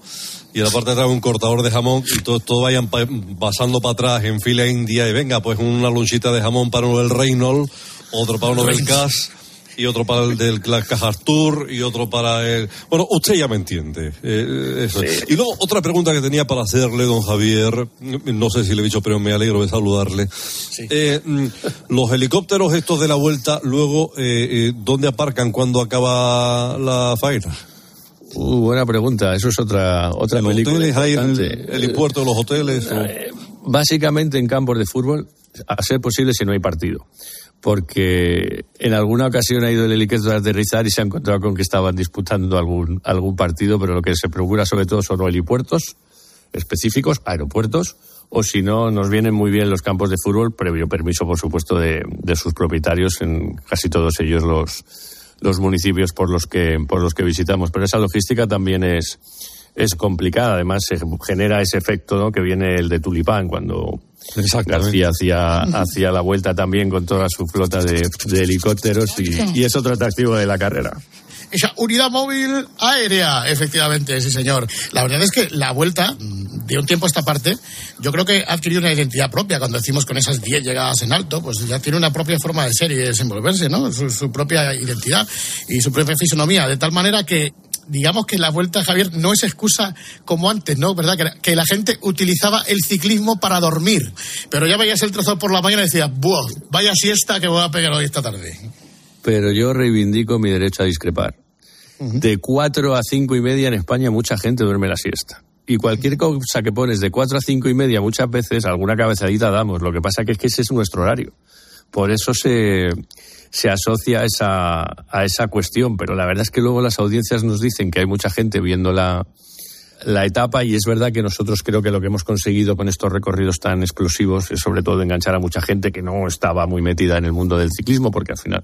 y en la parte de atrás un cortador de jamón y todos todo vayan pa- pasando para atrás en fila india y venga, pues una lonchita de jamón para uno del Reynolds, otro para uno del Cas y otro para el del Cla- Cajastur y otro para el... Bueno, usted ya me entiende. eh, eso. Y luego otra pregunta que tenía para hacerle, don Javier, no sé si le he dicho, pero me alegro de saludarle. Eh, mm, los helicópteros estos de la vuelta, luego, eh, eh, ¿dónde aparcan cuando acaba la faena? Uh, buena pregunta. Eso es otra otra ¿En los película. hoteles hay en el de los hoteles? o- Eh, Básicamente en campos de fútbol, a ser posible si no hay partido. Porque en alguna ocasión ha ido el helicóptero a aterrizar y se ha encontrado con que estaban disputando algún, algún partido, pero lo que se procura sobre todo son helipuertos específicos, aeropuertos, o si no, nos vienen muy bien los campos de fútbol, previo permiso, por supuesto, de, de sus propietarios en casi todos ellos los, los municipios por los que, por los que visitamos. Pero esa logística también es, es complicada. Además, se genera ese efecto ¿no? que viene el de Tulipán, cuando García hacía, hacía la vuelta también con toda su flota de, de helicópteros y, y es otro atractivo de la carrera. Esa unidad móvil aérea, efectivamente, sí señor. La verdad es que la vuelta, de un tiempo a esta parte, yo creo que ha adquirido una identidad propia. Cuando decimos con esas 10 llegadas en alto, pues ya tiene una propia forma de ser y de desenvolverse, ¿no? Su, su propia identidad y su propia fisonomía. De tal manera que, digamos que la vuelta, Javier, no es excusa como antes, ¿no? ¿Verdad? Que, que la gente utilizaba el ciclismo para dormir. Pero ya veías el trozo por la mañana y decías, ¡buah! Vaya siesta que voy a pegar hoy esta tarde. Pero yo reivindico mi derecho a discrepar. De cuatro a cinco y media en España mucha gente duerme la siesta. Y cualquier cosa que pones de 4 a 5 y media, muchas veces alguna cabezadita damos. Lo que pasa que es que ese es nuestro horario. Por eso se, se asocia a esa, a esa cuestión. Pero la verdad es que luego las audiencias nos dicen que hay mucha gente viendo la, la etapa y es verdad que nosotros creo que lo que hemos conseguido con estos recorridos tan explosivos es sobre todo enganchar a mucha gente que no estaba muy metida en el mundo del ciclismo porque al final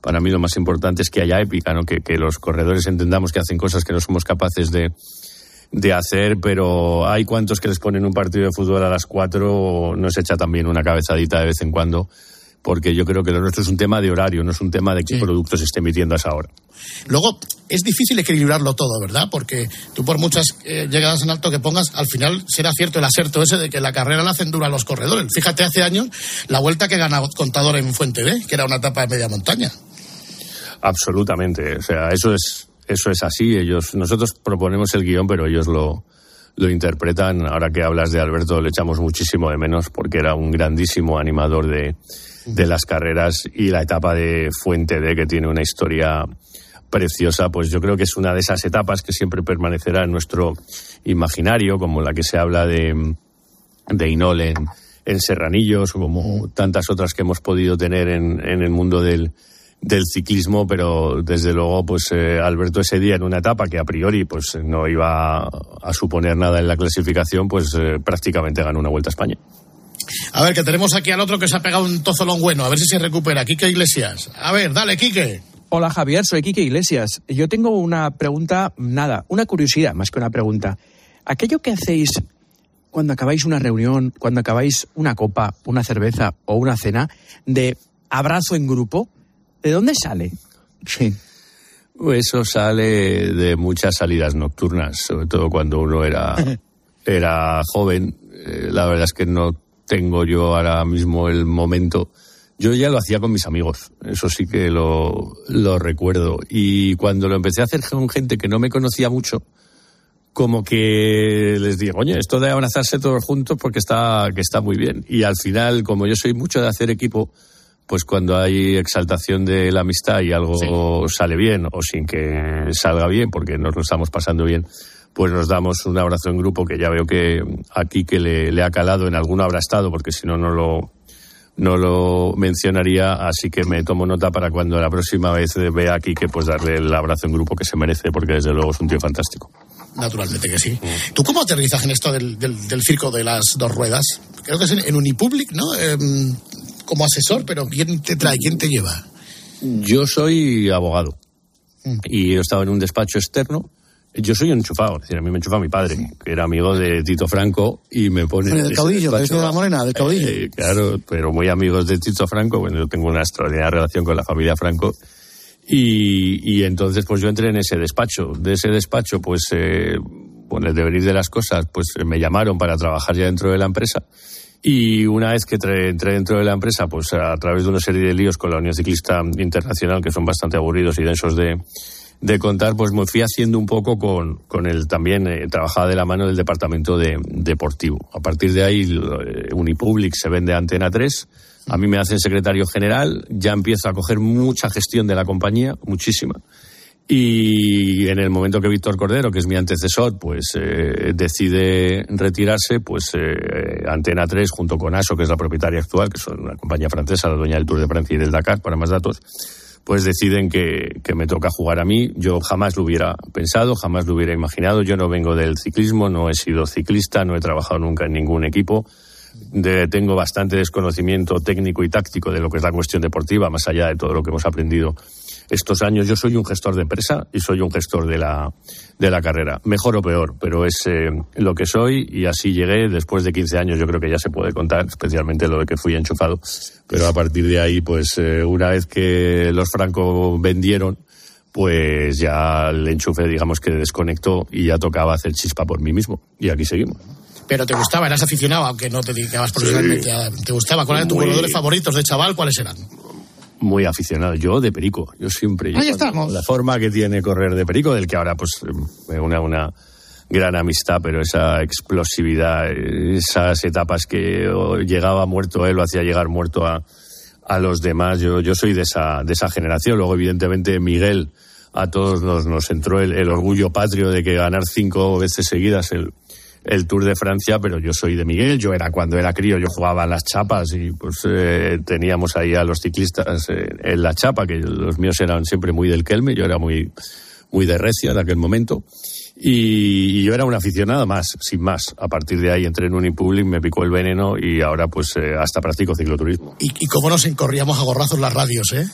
para mí lo más importante es que haya épica, ¿no? que, que los corredores entendamos que hacen cosas que no somos capaces de, de hacer, pero hay cuantos que les ponen un partido de fútbol a las cuatro, nos echa también una cabezadita de vez en cuando, porque yo creo que lo nuestro es un tema de horario, no es un tema de qué producto se esté emitiendo a esa hora. Luego, es difícil equilibrarlo todo, ¿verdad? Porque tú por muchas eh, llegadas en alto que pongas, al final será cierto el aserto ese de que la carrera la hacen dura los corredores. Fíjate hace años la vuelta que gana Contador en Fuente B, que era una etapa de media montaña. Absolutamente, o sea, eso es eso es así. Ellos, nosotros proponemos el guion, pero ellos lo, lo interpretan. Ahora que hablas de Alberto, le echamos muchísimo de menos porque era un grandísimo animador de, de las carreras y la etapa de Fuente D, que tiene una historia preciosa, pues yo creo que es una de esas etapas que siempre permanecerá en nuestro imaginario, como la que se habla de, de Inol en, en Serranillos, como tantas otras que hemos podido tener en, en el mundo del, del ciclismo, pero desde luego, pues eh, Alberto ese día en una etapa que a priori pues no iba a suponer nada en la clasificación, pues eh, prácticamente ganó una vuelta a España. A ver, que tenemos aquí al otro que se ha pegado un tozolón bueno, a ver si se recupera. Quique Iglesias. A ver, dale, Quique. Hola Javier, soy Quique Iglesias. Yo tengo una pregunta, nada, una curiosidad más que una pregunta. Aquello que hacéis cuando acabáis una reunión, cuando acabáis una copa, una cerveza o una cena, de abrazo en grupo, ¿de dónde sale? Sí. Eso sale de muchas salidas nocturnas, sobre todo cuando uno era, era joven. Eh, la verdad es que no tengo yo ahora mismo el momento. Yo ya lo hacía con mis amigos, eso sí que lo, lo recuerdo. Y cuando lo empecé a hacer con gente que no me conocía mucho, como que les digo, oye, esto de abrazarse todos juntos porque está, que está muy bien. Y al final, como yo soy mucho de hacer equipo, pues cuando hay exaltación de la amistad y algo sale bien o sin que salga bien, porque nos lo estamos pasando bien, pues nos damos un abrazo en grupo que ya veo que aquí que le, le ha calado en alguno habrá estado, porque si no, no lo, no lo mencionaría, así que me tomo nota para cuando la próxima vez vea aquí que pues darle el abrazo en grupo que se merece, porque desde luego es un tío fantástico. Naturalmente que sí. ¿Tú cómo aterrizas en esto del, del, del circo de las dos ruedas? Creo que es en, en Unipublic, ¿no? Eh, como asesor, pero ¿quién te trae? ¿Quién te lleva? Yo soy abogado y he estado en un despacho externo. Yo soy un enchufado, es decir, a mí me enchufa mi padre, que era amigo de Tito Franco y me pone... Del caudillo, del de la morena, del caudillo. Eh, claro, pero muy amigos de Tito Franco, bueno, yo tengo una extraordinaria relación con la familia Franco y, y entonces pues yo entré en ese despacho. De ese despacho pues, eh, bueno, el devenir de las cosas, pues me llamaron para trabajar ya dentro de la empresa y una vez que entré dentro de la empresa, pues a través de una serie de líos con la Unión Ciclista Internacional, que son bastante aburridos y densos de, de contar, pues me fui haciendo un poco con, con el también, eh, trabajaba de la mano del departamento de, deportivo. A partir de ahí, eh, Unipublic se vende a Antena 3. A mí me hacen secretario general, ya empiezo a coger mucha gestión de la compañía, muchísima. Y en el momento que Víctor Cordero, que es mi antecesor, pues eh, decide retirarse, pues eh, Antena 3 junto con ASO, que es la propietaria actual, que es una compañía francesa, la dueña del Tour de Francia y del Dakar, para más datos, pues deciden que, que me toca jugar a mí. Yo jamás lo hubiera pensado, jamás lo hubiera imaginado. Yo no vengo del ciclismo, no he sido ciclista, no he trabajado nunca en ningún equipo. De, tengo bastante desconocimiento técnico y táctico de lo que es la cuestión deportiva, más allá de todo lo que hemos aprendido estos años. Yo soy un gestor de empresa y soy un gestor de la, de la carrera. Mejor o peor, pero es eh, lo que soy y así llegué. Después de 15 años yo creo que ya se puede contar, especialmente lo de que fui enchufado. Pero a partir de ahí, pues eh, una vez que los Franco vendieron, pues ya el enchufe, digamos que desconectó y ya tocaba hacer chispa por mí mismo. Y aquí seguimos. Pero te gustaba, eras aficionado, aunque no te dedicabas profesionalmente. a- ¿Te gustaba? ¿Cuáles eran tus corredores favoritos de chaval? ¿Cuáles eran? muy aficionado. Yo de Perico, yo siempre. Ahí estamos. La forma que tiene correr de Perico, del que ahora pues me une una gran amistad, pero esa explosividad, esas etapas que llegaba muerto él o hacía llegar muerto a, a los demás, yo, yo soy de esa, de esa generación. Luego, evidentemente, Miguel a todos nos, nos entró el, el orgullo patrio de que ganar cinco veces seguidas el, el Tour de Francia, pero yo soy de Miguel, yo era cuando era crío, yo jugaba en las chapas y pues eh, teníamos ahí a los ciclistas eh, en la chapa, que los míos eran siempre muy del Kelme, yo era muy, muy de recia en aquel momento. Y, y yo era un aficionado más, sin más. A partir de ahí entré en un Public, me picó el veneno y ahora pues eh, hasta practico cicloturismo. Y, y cómo nos encorríamos a gorrazos las radios, ¿eh?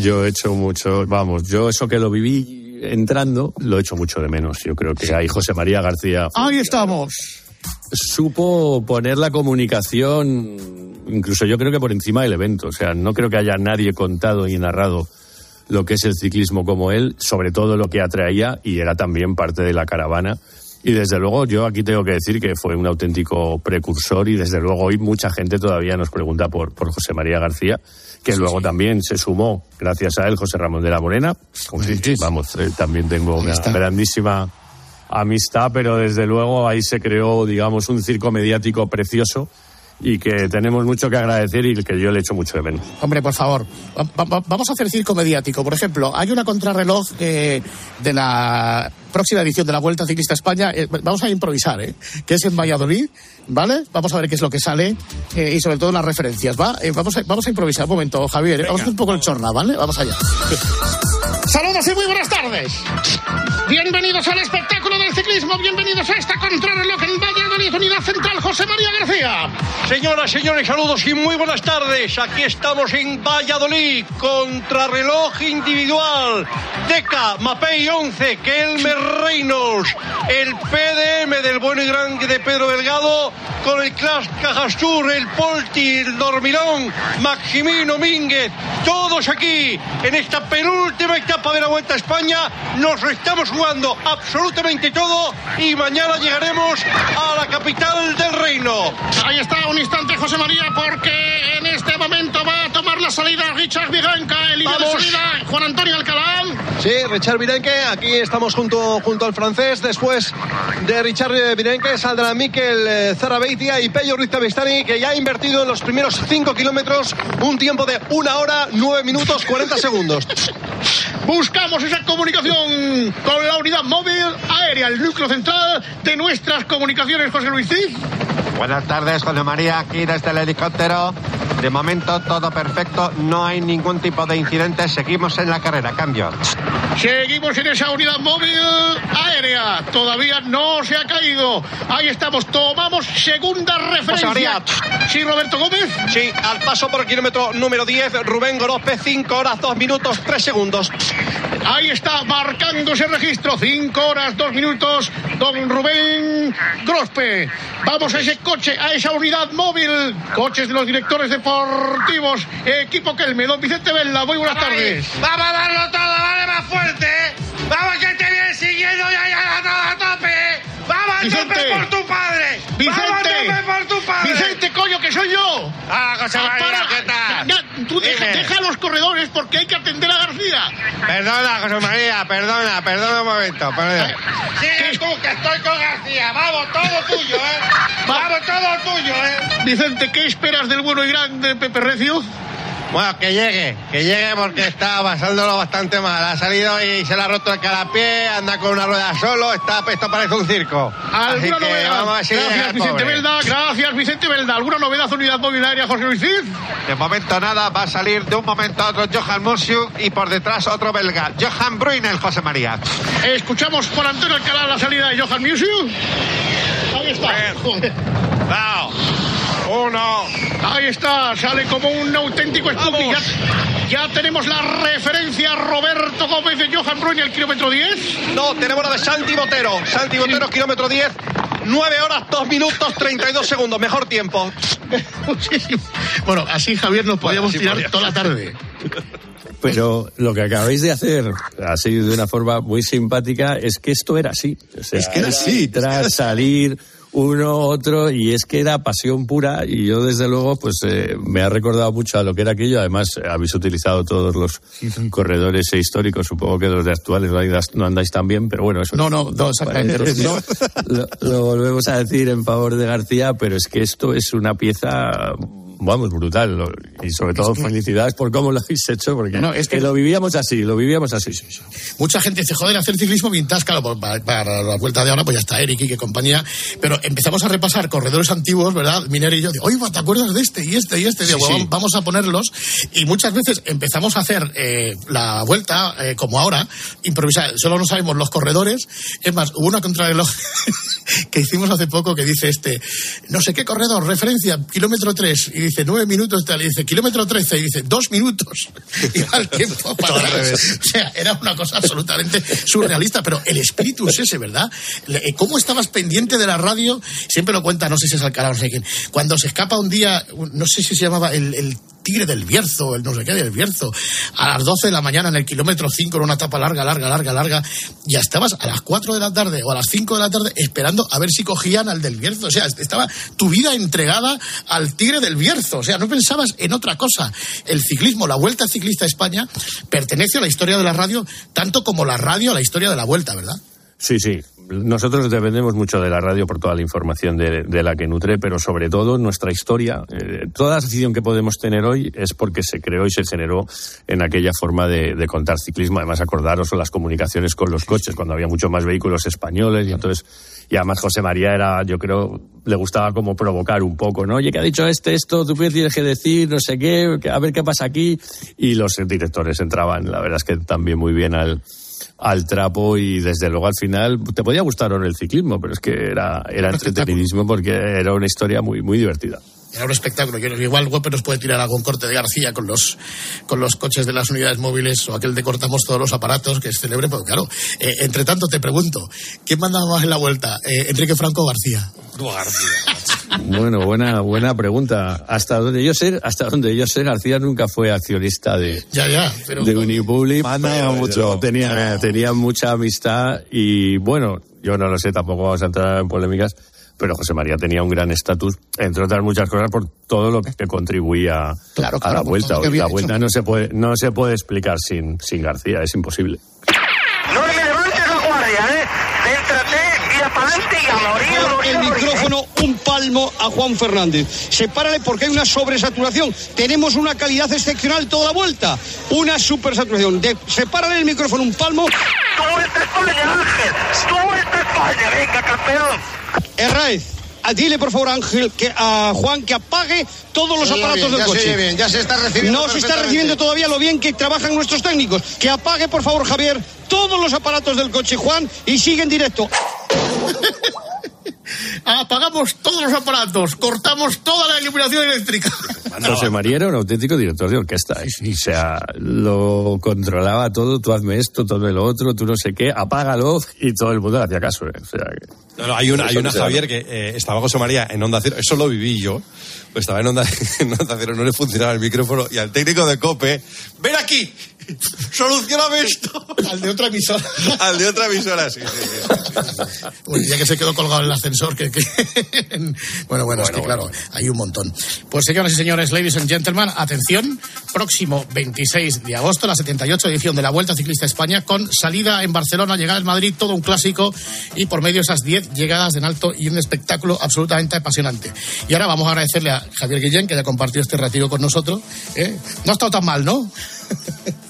Yo he hecho mucho, vamos, yo eso que lo viví entrando, lo he hecho mucho de menos. Yo creo que ahí José María García Ahí estamos. supo poner la comunicación, incluso yo creo que por encima del evento. O sea, no creo que haya nadie contado y narrado lo que es el ciclismo como él, sobre todo lo que atraía y era también parte de la caravana. Y desde luego yo aquí tengo que decir que fue un auténtico precursor y desde luego hoy mucha gente todavía nos pregunta por, por José María García, que luego también se sumó, gracias a él, José Ramón de la Morena. que, vamos, eh, también tengo una grandísima amistad, pero desde luego ahí se creó, digamos, un circo mediático precioso y que tenemos mucho que agradecer y que yo le echo mucho de menos. Hombre, por favor, va- va- vamos a hacer circo mediático. Por ejemplo, hay una contrarreloj eh, de la próxima edición de la Vuelta Ciclista España. eh, vamos a improvisar, ¿eh? Que es en Valladolid, ¿vale? Vamos a ver qué es lo que sale eh, y sobre todo las referencias, ¿va? Eh, vamos, a, vamos a improvisar. Un momento, Javier. eh, Vamos a hacer un poco el chorna, ¿vale? Vamos allá. Saludos y muy buenas tardes. Bienvenidos al espectáculo del ciclismo. Bienvenidos a esta contrarreloj en Valladolid, Unidad Central, José María García. Señoras, señores, saludos y muy buenas tardes. Aquí estamos en Valladolid, contrarreloj individual. Deca, Mapei 11, Kelmer Reynolds, el PDM del bueno y grande de Pedro Delgado, con el Clas Cajastur, el Polti, el Dormilón, Maximino Mínguez, todos aquí en esta penúltima etapa de la Vuelta a España. Nos estamos jugando absolutamente todo y mañana llegaremos a la capital del reino. Ahí está, un instante, José María, porque en este momento va a tomar la salida Richard Viganca, el líder de salida, Juan Antonio Alcalá. Sí, Richard Virenque, aquí estamos junto, junto al francés. Después de Richard Virenque saldrá Mikel eh, Zarabeitia y Pello Ruiz Tabistani, que ya ha invertido en los primeros 5 kilómetros un tiempo de 1 hora, 9 minutos, 40 segundos. Buscamos esa comunicación con la unidad móvil aérea, el núcleo central de nuestras comunicaciones, José Luis Cid. Buenas tardes, José María, aquí desde el helicóptero. De momento todo perfecto, no hay ningún tipo de incidentes, seguimos en la carrera, cambio. Seguimos en esa unidad móvil aérea. Todavía no se ha caído. Ahí estamos. Tomamos segunda referencia. Sí, Roberto Gómez. Sí, al paso por el kilómetro número 10, Rubén Gorospe, 5 horas, 2 minutos, 3 segundos. Ahí está marcando ese registro. Cinco horas, dos minutos. Don Rubén Grospe. Vamos a ese coche, a esa unidad móvil. Coches de los directores deportivos. Equipo Kelme. Don Vicente Vela. Muy buenas tardes. Vamos a darlo todo, vale más fuerte. Vamos que te viene siguiendo ya, ya, a, a tope. Vamos a Vicente. tope por tu padre. Vamos a Vicente. tope por tu padre. Vicente, coño, que soy yo. Ah, José María, para. ¿qué tal? Ya, ya, tú deja, los corredores porque hay que atender a García. Perdona, José María, perdona, perdona un momento. perdona. Sigue tú, que estoy con García. Vamos, todo tuyo, ¿eh? Vamos, todo tuyo, ¿eh? Vicente, ¿qué esperas del bueno y grande Pepe Recio? Bueno, que llegue, que llegue porque está pasándolo bastante mal. Ha salido y se le ha roto el carapié, anda con una rueda solo, está, esto parece un circo. Así ¿Alguna que novedad? vamos a ver si llega gracias, Vicente. Velda. Gracias, Vicente Velda. ¿Alguna novedad unidad aérea, José Luis Cid? De momento nada, va a salir de un momento a otro Johan Musiu y por detrás otro belga, Johan Bruyne, José María. Escuchamos Juan Antonio Alcalá la salida de Johan Musiu. Ahí está. Joder. Uno. Ahí está, sale como un auténtico. Ya, ya tenemos la referencia Roberto Gómez de Johan Bruyne, el kilómetro 10. No, tenemos la de Santi Botero. Santi Botero, kilómetro 10, 9 horas, 2 minutos, 32 segundos. Mejor tiempo. Bueno, así Javier nos podíamos tirar podía. toda la tarde. Pero lo que acabáis de hacer, así de una forma muy simpática, es que esto era así. O sea, Es que era así, Tras salir uno, otro, y es que era pasión pura, y yo desde luego, pues eh, me ha recordado mucho a lo que era aquello. Además, eh, habéis utilizado todos los corredores e históricos, supongo que los de actuales no andáis, no andáis tan bien, pero bueno, eso No, no, no, exactamente. no, lo, lo volvemos a decir en favor de García, pero es que esto es una pieza Vamos, brutal. Y sobre todo, felicidades por cómo lo habéis hecho, porque No, es que- lo vivíamos así, lo vivíamos así. Mucha gente dice, joder, hacer ciclismo vintage, claro, pues, para, para la vuelta de ahora, pues ya está Eric y que compañía. Pero empezamos a repasar corredores antiguos, ¿verdad? Miner y yo, digo, oye, ¿te acuerdas de este y este y este? Digo, Sí, "Bueno, sí. vamos a ponerlos. Y muchas veces empezamos a hacer eh, la vuelta, eh, como ahora, improvisar. Solo no sabemos los corredores. Es más, hubo una contrarreloj que hicimos hace poco que dice este, no sé qué corredor, referencia, kilómetro 3, y dice 9 minutos, tal, y dice kilómetro 13, y dice 2 minutos. Y va el tiempo para atrás. O sea, era una cosa absolutamente surrealista, pero el espíritu es ese, ¿verdad? Eh, ¿Cómo estabas pendiente de la radio? Siempre lo cuenta, no sé si es Alcalá, no sé quién. Cuando se escapa un día, no sé si se llamaba el, el tigre del Bierzo, el no sé qué del Bierzo, a las 12 de la mañana en el kilómetro 5 en una etapa larga, larga, larga, larga, ya estabas a las 4 de la tarde o a las 5 de la tarde esperando a ver si cogían al del Bierzo. O sea, estaba tu vida entregada al tigre del Bierzo. O sea, no pensabas en otra cosa. El ciclismo, la Vuelta Ciclista a España, pertenece a la historia de la radio, tanto como la radio a la historia de la Vuelta, ¿verdad? Sí, sí. Nosotros dependemos mucho de la radio por toda la información de, de la que nutre, pero sobre todo nuestra historia. eh, toda la afición que podemos tener hoy es porque se creó y se generó en aquella forma de, contar ciclismo. Además, acordaros las comunicaciones con los coches, cuando había muchos más vehículos españoles y entonces. Y además José María era, yo creo, le gustaba como provocar un poco, ¿no? Oye, que ha dicho este esto, tú tienes que decir, no sé qué, a ver qué pasa aquí. Y los directores entraban, la verdad es que también muy bien al, al trapo y desde luego al final te podía gustar o no el ciclismo, pero es que era, era entretenidísimo porque era una historia muy, muy divertida. Era un espectáculo. Yo- Igual Wepe nos puede tirar algún corte de García con los, con los coches de las unidades móviles o aquel de cortamos todos los aparatos, que es célebre, pero claro. eh, entre tanto, te pregunto, ¿quién mandaba más en la vuelta? Eh, ¿Enrique Franco o García? Bueno, buena, buena pregunta. Hasta donde yo sé, hasta donde yo sé, García nunca fue accionista de, Ya, ya, pero... de Unipublic. mucho. Tenía, tenía mucha amistad y bueno, yo no lo sé, tampoco vamos a entrar en polémicas, pero José María tenía un gran estatus, entre otras muchas cosas, por todo lo que contribuía Claro, a claro, la por vuelta. La hecho. vuelta no se puede, no se puede explicar sin, sin García, es imposible. No me levantes la guardia, ¿eh? Céntrate, tira para adelante y a morir, a morir, el a morir, ¿eh? Un palmo a Juan Fernández. Sepárale porque hay una sobresaturación. Tenemos una calidad excepcional toda la vuelta. Una supersaturación. De, sepárale el micrófono un palmo. ¡Tú esta España, Ángel! ¡Tú esta España! ¡Venga, campeón! Herráez, a- dile por favor Ángel que a Juan que apague todos los aparatos bien, del ya se coche. oye bien, ya se está recibiendo No se está recibiendo todavía lo bien que trabajan nuestros técnicos. Que apague por favor Javier todos los aparatos del coche Juan y sigue en directo. Apagamos todos los aparatos, cortamos toda la iluminación eléctrica. José María era un auténtico director de orquesta. ¿eh? O sea, lo controlaba todo, tú hazme esto, tú hazme lo otro, tú no sé qué, apágalo y todo el mundo le hacía caso. ¿eh? O sea, que- No, no, hay una, hay una Javier que eh, estaba José María en Onda Cero, eso lo viví yo. Pues estaba en Onda, en Onda Cero, no le funcionaba el micrófono y al técnico de COPE, ven aquí, solucioname esto. Al de otra emisora. al de otra emisora, sí, sí, sí. Bueno, ya que se quedó colgado en el ascensor, que, que- bueno, bueno, es que claro, hay un montón. Pues señoras y señores, ladies and gentlemen, atención, próximo 26 de agosto, la 78 edición de la Vuelta Ciclista a España, con salida en Barcelona, llegada en Madrid, todo un clásico, y por medio de esas 10 llegadas en alto y un espectáculo absolutamente apasionante. Y ahora vamos a agradecerle a Javier Guillén, que haya compartido este ratito con nosotros. ¿eh? No ha estado tan mal, ¿no?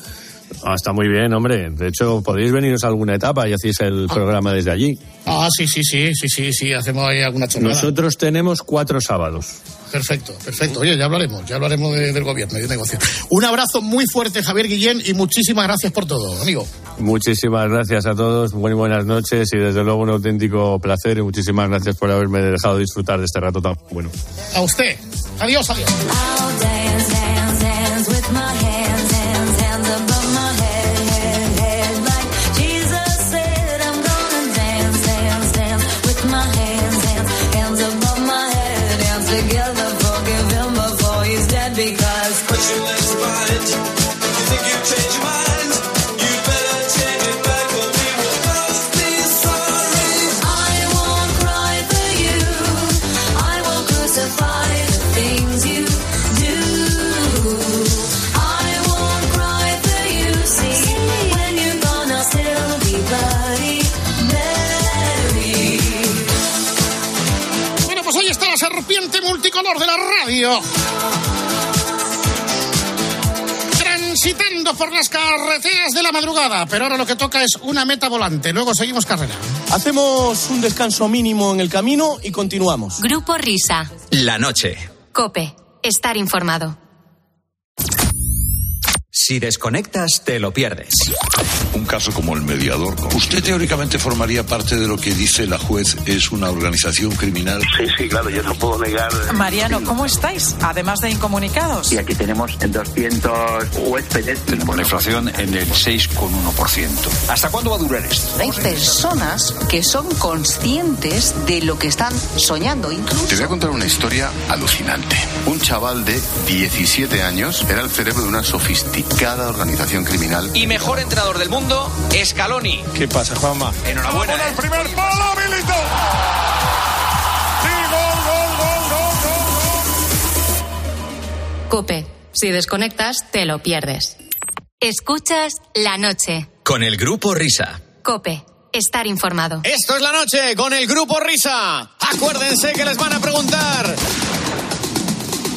Ah, está muy bien, hombre. De hecho, podéis veniros a alguna etapa y hacéis el programa desde allí. Ah, sí, sí, sí, sí, sí, sí, hacemos ahí alguna chorrada. Nosotros tenemos cuatro sábados. Perfecto, perfecto. Oye, ya hablaremos, ya hablaremos de- del gobierno y de negocio. Un abrazo muy fuerte, Javier Guillén, y muchísimas gracias por todo, amigo. Muchísimas gracias a todos, muy buenas noches y desde luego un auténtico placer y muchísimas gracias por haberme dejado disfrutar de este rato tan bueno. A usted. Adiós, adiós. De la radio. Transitando por las carreteras de la madrugada, pero ahora lo que toca es una meta volante. Luego seguimos carrera. Hacemos un descanso mínimo en el camino y continuamos. Grupo Risa. La noche. Cope. Estar informado. Si desconectas, te lo pierdes. Un caso como el mediador. ¿Usted teóricamente formaría parte de lo que dice la juez es una organización criminal? Sí, sí, claro, yo no puedo negar. Mariano, ¿cómo estáis? Además de incomunicados. Y aquí tenemos 200 huéspedes. Tenemos la inflación en el 6,1%. ¿Hasta cuándo va a durar esto? Hay personas que son conscientes de lo que están soñando. Incluso Te voy a contar una historia alucinante. Un chaval de 17 años era el cerebro de una sofisticada organización criminal. Y mejor entrenador del mundo, Scaloni. ¿Qué pasa, Juanma? Enhorabuena. ¿eh? primer palo, Milito. Sí, gol, gol, gol, gol, gol. Cope. Si desconectas, te lo pierdes. Escuchas la noche. Con el grupo Risa. Cope. Estar informado. Esto es la noche con el grupo Risa. Acuérdense que les van a preguntar.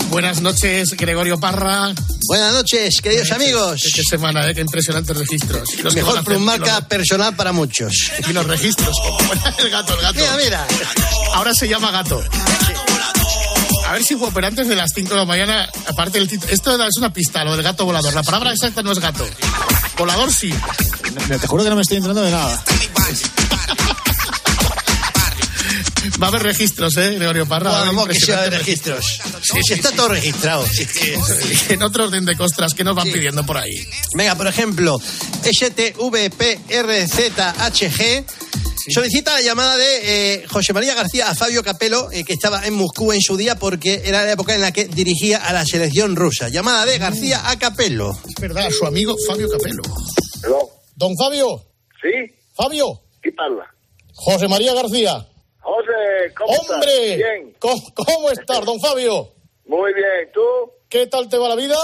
Buenas noches, Gregorio Parra. Buenas noches, queridos amigos. Qué, qué semana, ¿eh? Qué impresionantes registros. Y los que Mejor plumarca personal para muchos. Y los registros. El gato, el gato. Mira, mira. Ahora se llama gato. A ver si operantes de las 5 de la mañana, aparte del título. Esto es una pista, lo del gato volador. La palabra exacta no es gato. Volador sí. Te juro que no me estoy entrando de nada. Va a haber registros, ¿eh, Gregorio Parra? Haber Vamos, que sí va a haber impresionantes registros. Sí, sí, está todo registrado. Sí, sí. En otro orden de costras que nos van Sí. pidiendo por ahí. Venga, por ejemplo, STVPRZHG solicita la llamada de eh, José María García a Fabio Capello, eh, que estaba en Moscú en su día porque era la época en la que dirigía a la selección rusa. Llamada de García a Capello. Es verdad, su amigo Fabio Capello. Hello. Don Fabio. Sí? Fabio. Chi parla? José María García. José, ¿cómo estás? ¡Hombre! Bien. ¿Cómo, cómo estás, don Fabio? Muy bien, ¿tú? ¿Qué tal te va la vida?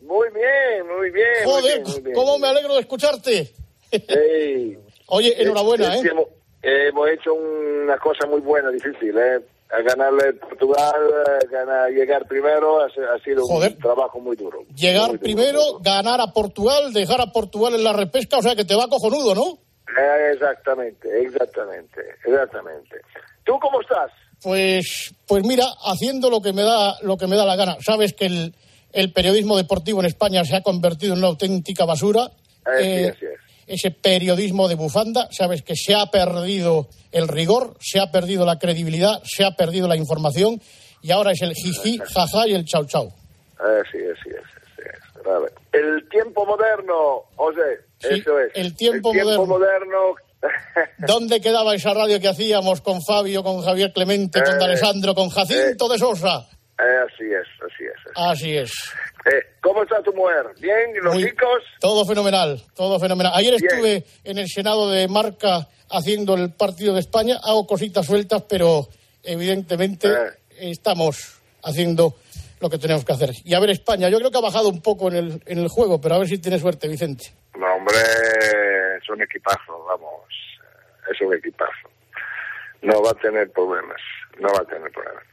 Muy bien, muy bien. muy Joder, bien, muy bien. cómo me alegro de escucharte. Oye, enhorabuena, Es ¿eh? que hemos, hemos hecho una cosa muy buena, difícil, ¿eh? A ganarle a Portugal, a ganar, llegar primero, ha, ha sido Joder. un trabajo muy duro. Llegar Muy primero, duro. ganar a Portugal, dejar a Portugal en la repesca, o sea que te va cojonudo, ¿no? Eh, exactamente, exactamente, exactamente. ¿Tú cómo estás? Pues, pues mira, haciendo lo que me da, lo que me da la gana. Sabes que el, el periodismo deportivo en España se ha convertido en una auténtica basura. Así Eh, es, ese periodismo de bufanda, sabes que se ha perdido el rigor, se ha perdido la credibilidad, se ha perdido la información y ahora es el jiji, jaja y el chau chau. Así es, así es, así es. Vale. El tiempo moderno, José, Sí, eso es. el tiempo moderno. moderno. ¿Dónde quedaba esa radio que hacíamos con Fabio, con Javier Clemente, con Eh, Alessandro, con Jacinto de Sosa? Eh, así es, así es. Así es. Eh, ¿Cómo está tu mujer? ¿Bien? ¿Y los Muy- chicos? Todo fenomenal, todo fenomenal. Ayer Bien. estuve en el Senado de Marca haciendo el partido de España. Hago cositas sueltas, pero evidentemente Eh. estamos haciendo lo que tenemos que hacer. Y a ver España, yo creo que ha bajado un poco en el, en el juego, pero a ver si tiene suerte, Vicente. No, hombre, es un equipazo, vamos. Es un equipazo. No va a tener problemas. No va a tener problemas.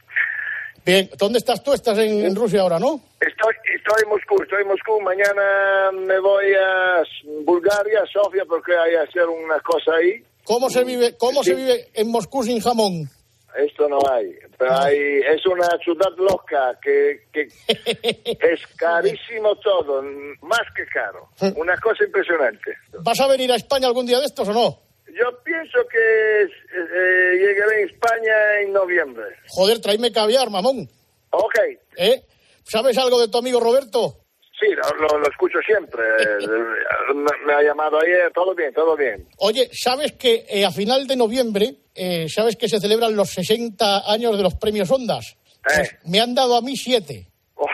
Bien, ¿dónde estás tú? Estás en, en Rusia ahora, ¿no? Estoy, estoy en Moscú, estoy en Moscú. Mañana me voy a Bulgaria, Sofía, porque hay que hacer una cosa ahí. ¿Cómo se vive, cómo se vive en Moscú sin jamón? Esto no hay. Pero hay, es una ciudad loca que, que es carísimo todo, más que caro. Una cosa impresionante. ¿Vas a venir a España algún día de estos o no? Yo pienso que eh, llegaré a España en noviembre. Joder, tráeme caviar, mamón. Ok. ¿Eh? ¿Sabes algo de tu amigo Roberto? Sí, lo, lo- escucho siempre. me, ha llamado ayer, todo bien, todo bien. Oye, ¿sabes que eh, a final de noviembre, eh, sabes que se celebran los 60 años de los premios Ondas? Pues me han dado a mí siete.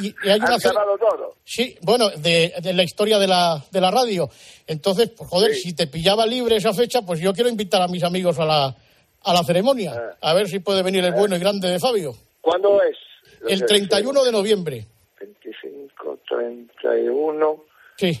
Y, y hay una ganado todo. Sí, bueno, de, de la historia de la, de la radio. Entonces, pues joder, si te pillaba libre esa fecha, pues yo quiero invitar a mis amigos a la, a la ceremonia. A ver si puede venir el bueno y grande de Fabio. ¿Cuándo es? El 31 de noviembre. 25, 31. Sí.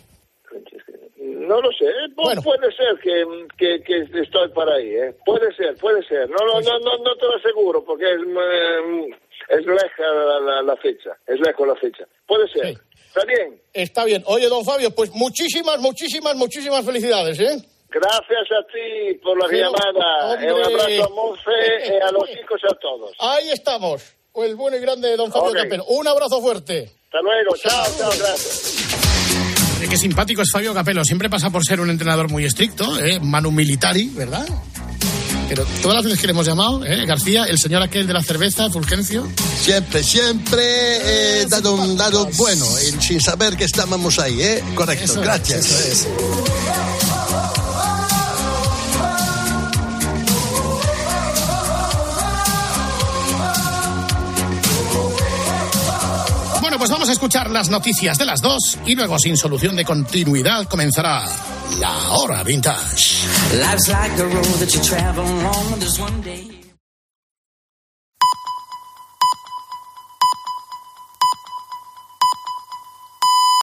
No lo sé, ¿eh? Pu- puede ser que, que, que estoy para ahí, ¿eh? Puede ser, puede ser. No, no, no, no, no te lo aseguro porque es, eh, es leja la, la, la fecha, es lejos la fecha. Puede ser. Está bien. Está bien. Oye, don Fabio, pues muchísimas, muchísimas, muchísimas felicidades, ¿eh? Gracias a ti por la Pero, llamada. hombre. Un abrazo a Monse y a los chicos y a todos. Ahí estamos. El bueno y grande don Fabio Ok. Capello. Un abrazo fuerte. Hasta luego. Chao, chao, gracias. Eh, Qué simpático es Fabio Capello. Siempre pasa por ser un entrenador muy estricto, ¿eh? Manu Militari, ¿verdad? Pero todas las veces que le hemos llamado, ¿eh? García, el señor aquel de la cerveza, Fulgencio. Siempre, siempre eh, dado un lado bueno, eh, sin saber que estábamos ahí, ¿eh? Correcto, Eso es, gracias. eso es. Pues vamos a escuchar las noticias de las dos y luego, sin solución de continuidad, comenzará la hora vintage.